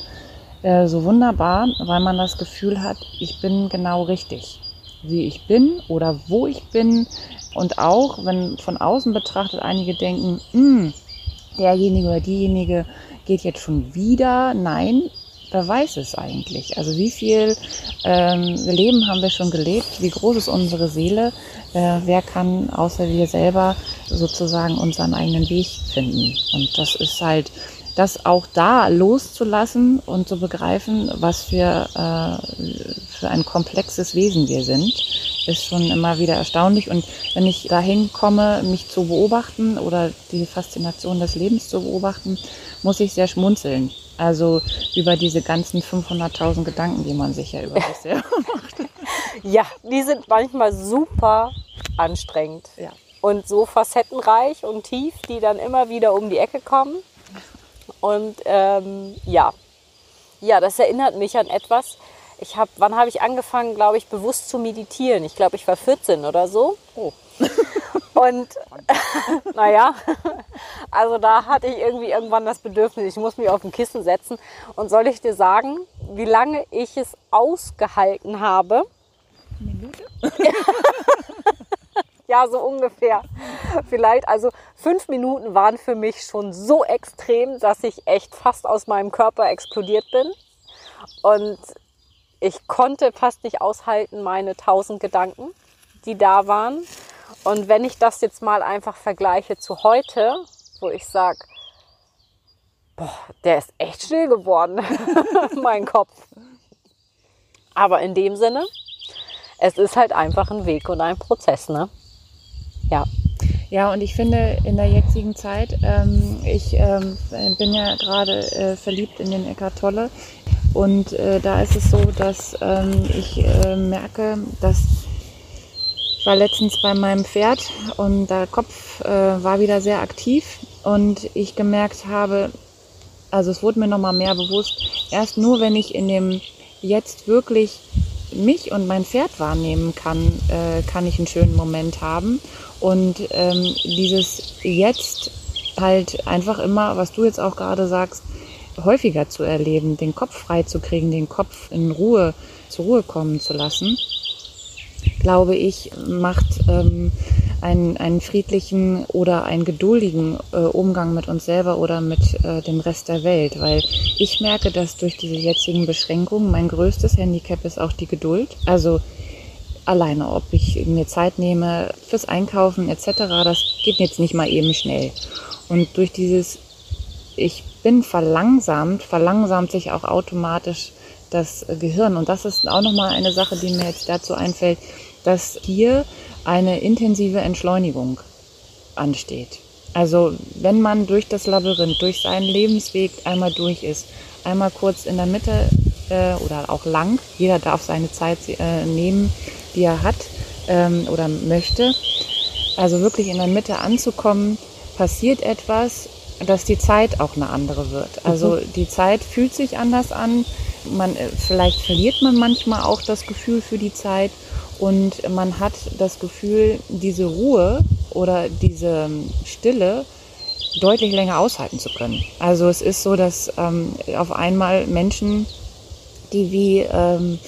äh, so wunderbar, weil man das Gefühl hat, ich bin genau richtig, wie ich bin oder wo ich bin, und auch, wenn von außen betrachtet einige denken, hm, derjenige oder diejenige geht jetzt schon wieder. Nein, wer weiß es eigentlich? Also wie viel ähm, Leben haben wir schon gelebt? Wie groß ist unsere Seele? Äh, wer kann außer wir selber sozusagen unseren eigenen Weg finden? Und das ist halt das auch da loszulassen und zu begreifen, was für, äh, für ein komplexes Wesen wir sind, ist schon immer wieder erstaunlich. Und wenn ich dahin komme, mich zu beobachten oder die Faszination des Lebens zu beobachten, muss ich sehr schmunzeln. Also über diese ganzen 500.000 Gedanken, die man sich ja über sich selber macht. Ja, die sind manchmal super anstrengend. Ja. und so facettenreich und tief, die dann immer wieder um die Ecke kommen. Und ähm, ja, ja, das erinnert mich an etwas. Ich habe, wann habe ich angefangen, glaube ich, bewusst zu meditieren? Ich glaube, ich war 14 oder so. Oh. Und naja, also da hatte ich irgendwie irgendwann das Bedürfnis, ich muss mich auf ein Kissen setzen. Und soll ich dir sagen, wie lange ich es ausgehalten habe? Minute? Ja, so ungefähr. Vielleicht, also fünf Minuten waren für mich schon so extrem, dass ich echt fast aus meinem Körper explodiert bin. Und ich konnte fast nicht aushalten, meine tausend Gedanken, die da waren. Und wenn ich das jetzt mal einfach vergleiche zu heute, wo ich sage, boah, der ist echt still geworden, mein Kopf. Aber in dem Sinne, es ist halt einfach ein Weg und ein Prozess, ne? Ja. Ja, und ich finde in der jetzigen Zeit, ähm, ich ähm, bin ja gerade äh, verliebt in den Eckart Tolle und äh, da ist es so, dass ähm, ich äh, merke, dass ich war letztens bei meinem Pferd und der Kopf äh, war wieder sehr aktiv und ich gemerkt habe, also es wurde mir nochmal mehr bewusst, erst nur wenn ich in dem jetzt wirklich mich und mein Pferd wahrnehmen kann, äh, kann ich einen schönen Moment haben. Und ähm, dieses jetzt halt einfach immer, was du jetzt auch gerade sagst, häufiger zu erleben, den Kopf frei zu kriegen, den Kopf in Ruhe, zur Ruhe kommen zu lassen, glaube ich, macht ähm, einen, einen friedlichen oder einen geduldigen äh, Umgang mit uns selber oder mit äh, dem Rest der Welt. Weil ich merke, dass durch diese jetzigen Beschränkungen mein größtes Handicap ist auch die Geduld. Also alleine, ob ich mir Zeit nehme fürs Einkaufen etc., das geht jetzt nicht mal eben schnell. Und durch dieses Ich bin verlangsamt, verlangsamt sich auch automatisch das Gehirn. Und das ist auch nochmal eine Sache, die mir jetzt dazu einfällt, dass hier eine intensive Entschleunigung ansteht. Also wenn man durch das Labyrinth, durch seinen Lebensweg einmal durch ist, einmal kurz in der Mitte äh, oder auch lang, jeder darf seine Zeit äh, nehmen, die er hat ähm, oder möchte, also wirklich in der Mitte anzukommen, passiert etwas, dass die Zeit auch eine andere wird. Also mhm. die Zeit fühlt sich anders an. Man, äh, vielleicht verliert man manchmal auch das Gefühl für die Zeit und man hat das Gefühl, diese Ruhe oder diese Stille deutlich länger aushalten zu können. Also es ist so, dass ähm, auf einmal Menschen, die wie ähm,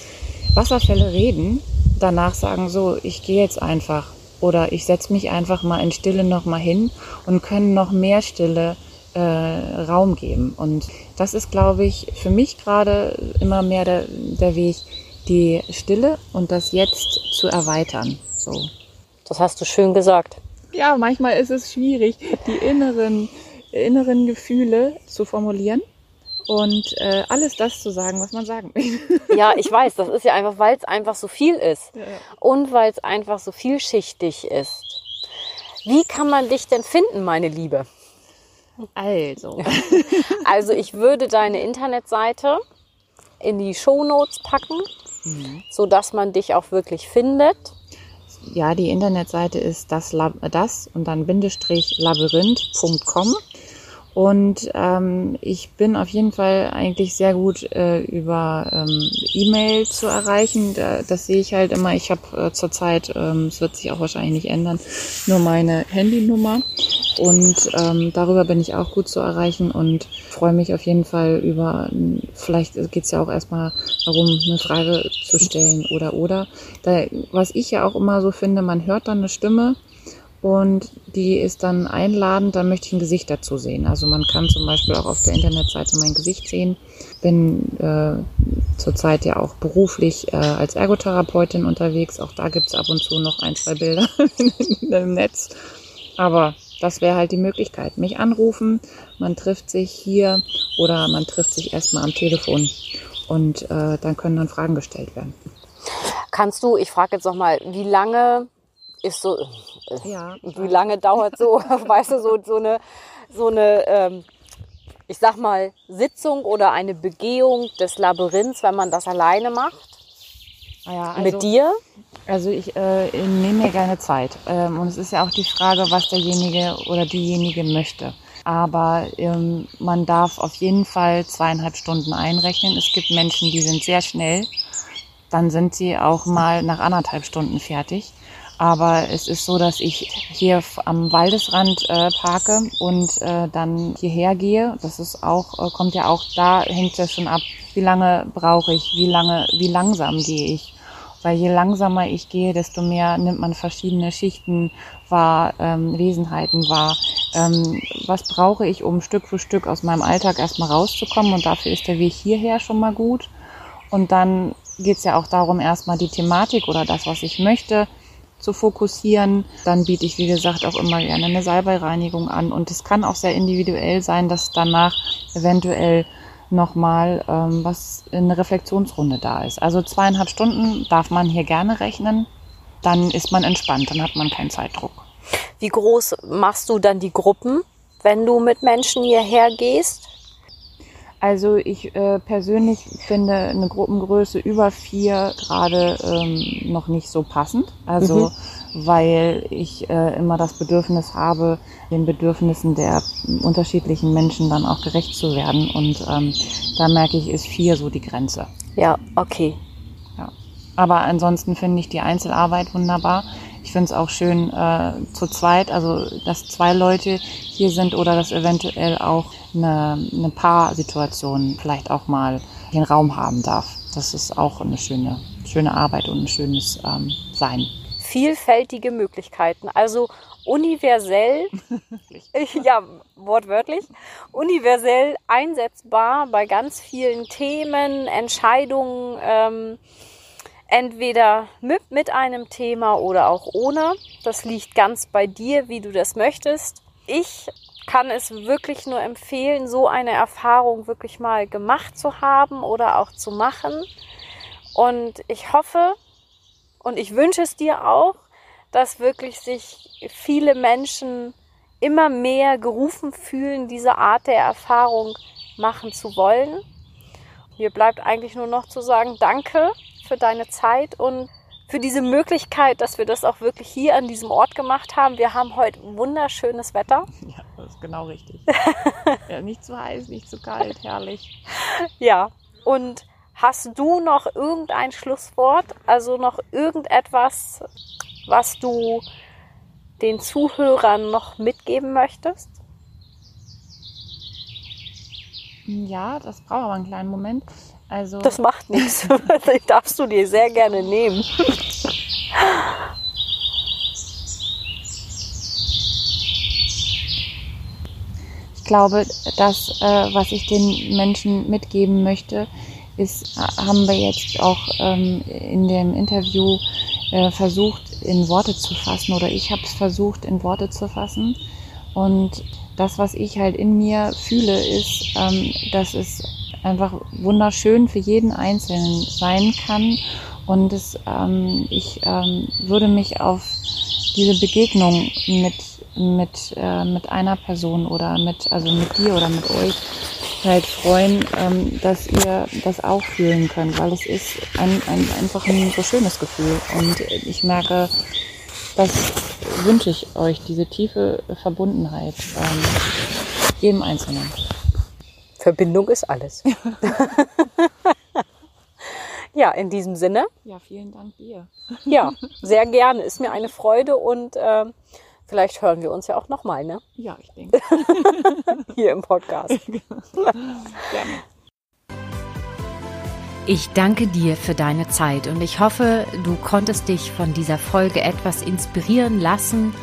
Wasserfälle reden, danach sagen, so, ich gehe jetzt einfach oder ich setze mich einfach mal in Stille nochmal hin und können noch mehr Stille äh, Raum geben. Und das ist, glaube ich, für mich gerade immer mehr der, der Weg, die Stille und das Jetzt zu erweitern. So. Das hast du schön gesagt. Ja, manchmal ist es schwierig, die inneren, inneren Gefühle zu formulieren und äh, alles das zu sagen, was man sagen will. Ja, ich weiß, das ist ja einfach, weil es einfach so viel ist Ja. und weil es einfach so vielschichtig ist. Wie kann man dich denn finden, meine Liebe? Also, Also ich würde deine Internetseite in die Shownotes packen, so dass man dich auch wirklich findet. ja, die Internetseite ist das, das und dann Bindestrich labyrinth.com. Und ähm, ich bin auf jeden Fall eigentlich sehr gut äh, über ähm, E-Mail zu erreichen. Da, das sehe ich halt immer. Ich habe äh, zurzeit, ähm, es wird sich auch wahrscheinlich nicht ändern, nur meine Handynummer. Und ähm, darüber bin ich auch gut zu erreichen und freue mich auf jeden Fall über, vielleicht geht es ja auch erstmal darum, eine Frage zu stellen oder oder. Da, was ich ja auch immer so finde, man hört dann eine Stimme und die ist dann einladend, dann möchte ich ein Gesicht dazu sehen. Also man kann zum Beispiel auch auf der Internetseite mein Gesicht sehen. Bin äh, zurzeit ja auch beruflich äh, als Ergotherapeutin unterwegs. Auch da gibt's ab und zu noch ein, zwei Bilder im Netz. Aber das wäre halt die Möglichkeit. Mich anrufen, man trifft sich hier oder man trifft sich erstmal am Telefon und äh, dann können dann Fragen gestellt werden. Kannst du, ich frage jetzt noch mal, wie lange ist so, äh, Ja, wie lange dauert so, weißt du, so, so eine, so eine, ähm, ich sag mal, Sitzung oder eine Begehung des Labyrinths, wenn man das alleine macht? Ah ja, also, Mit dir? Also ich äh, nehme mir gerne Zeit. Ähm, und es ist ja auch die Frage, was derjenige oder diejenige möchte. Aber ähm, man darf auf jeden Fall zweieinhalb Stunden einrechnen. Es gibt Menschen, die sind sehr schnell. Dann sind sie auch mal nach anderthalb Stunden fertig. Aber es ist so, dass ich hier am Waldesrand äh, parke und äh, dann hierher gehe. Das ist auch, äh, kommt ja auch, da hängt ja schon ab, wie lange brauche ich, wie lange, wie langsam gehe ich. Weil je langsamer ich gehe, desto mehr nimmt man verschiedene Schichten wahr, ähm, Wesenheiten wahr. Ähm, was brauche ich, um Stück für Stück aus meinem Alltag erstmal rauszukommen? Und dafür ist der Weg hierher schon mal gut. Und dann geht es ja auch darum, erstmal die Thematik oder das, was ich möchte, zu fokussieren. Dann biete ich, wie gesagt, auch immer gerne eine Salbeireinigung an. Und es kann auch sehr individuell sein, dass danach eventuell nochmal ähm, was in eine Reflexionsrunde da ist. Also zweieinhalb Stunden darf man hier gerne rechnen. Dann ist man entspannt, dann hat man keinen Zeitdruck. Wie groß machst du dann die Gruppen, wenn du mit Menschen hierher gehst? Also ich äh, persönlich finde eine Gruppengröße über vier gerade ähm, noch nicht so passend. Also mhm. weil ich äh, immer das Bedürfnis habe, den Bedürfnissen der unterschiedlichen Menschen dann auch gerecht zu werden. Und ähm, da merke ich, ist vier so die Grenze. Ja, okay. Ja. Aber ansonsten finde ich die Einzelarbeit wunderbar. Ich finde es auch schön äh, zu zweit, also dass zwei Leute hier sind oder dass eventuell auch eine, eine Paarsituation vielleicht auch mal den Raum haben darf. Das ist auch eine schöne, schöne Arbeit und ein schönes ähm, Sein. Vielfältige Möglichkeiten, also universell, ja, wortwörtlich, universell einsetzbar bei ganz vielen Themen, Entscheidungen, ähm, entweder mit, mit einem Thema oder auch ohne. Das liegt ganz bei dir, wie du das möchtest. Ich kann es wirklich nur empfehlen, so eine Erfahrung wirklich mal gemacht zu haben oder auch zu machen. Und ich hoffe und ich wünsche es dir auch, dass wirklich sich viele Menschen immer mehr gerufen fühlen, diese Art der Erfahrung machen zu wollen. Mir bleibt eigentlich nur noch zu sagen, danke für deine Zeit und für diese Möglichkeit, dass wir das auch wirklich hier an diesem Ort gemacht haben. Wir haben heute wunderschönes Wetter. Ja, das ist genau richtig. ja, nicht zu heiß, nicht zu kalt, herrlich. Ja, und hast du noch irgendein Schlusswort? Also noch irgendetwas, was du den Zuhörern noch mitgeben möchtest? Ja, das braucht aber einen kleinen Moment. Also das macht nichts. das darfst du dir sehr gerne nehmen. Ich glaube, das, äh, was ich den Menschen mitgeben möchte, ist, haben wir jetzt auch ähm, in dem Interview äh, versucht, in Worte zu fassen oder ich habe es versucht, in Worte zu fassen. Und das, was ich halt in mir fühle, ist, ähm, dass es einfach wunderschön für jeden Einzelnen sein kann. Und es, ähm, ich ähm, würde mich auf diese Begegnung mit, mit, äh, mit einer Person oder mit, also mit dir oder mit euch halt freuen, ähm, dass ihr das auch fühlen könnt, weil es ist ein, ein, einfach ein so schönes Gefühl. Und ich merke, das wünsche ich euch, diese tiefe Verbundenheit ähm, jedem Einzelnen. Verbindung ist alles. ja, in diesem Sinne. Ja, vielen Dank dir. ja, sehr gerne. Ist mir eine Freude und äh, vielleicht hören wir uns ja auch nochmal, ne? Ja, ich denke. Hier im Podcast. Gerne. Ich danke dir für deine Zeit und ich hoffe, du konntest dich von dieser Folge etwas inspirieren lassen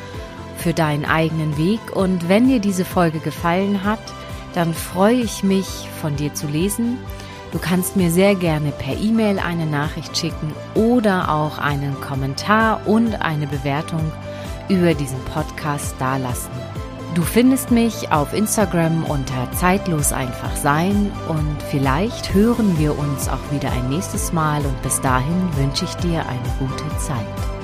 für deinen eigenen Weg. Und wenn dir diese Folge gefallen hat, dann freue ich mich, von dir zu lesen. Du kannst mir sehr gerne per E-Mail eine Nachricht schicken oder auch einen Kommentar und eine Bewertung über diesen Podcast dalassen. Du findest mich auf Instagram unter zeitlos einfach sein und vielleicht hören wir uns auch wieder ein nächstes Mal und bis dahin wünsche ich dir eine gute Zeit.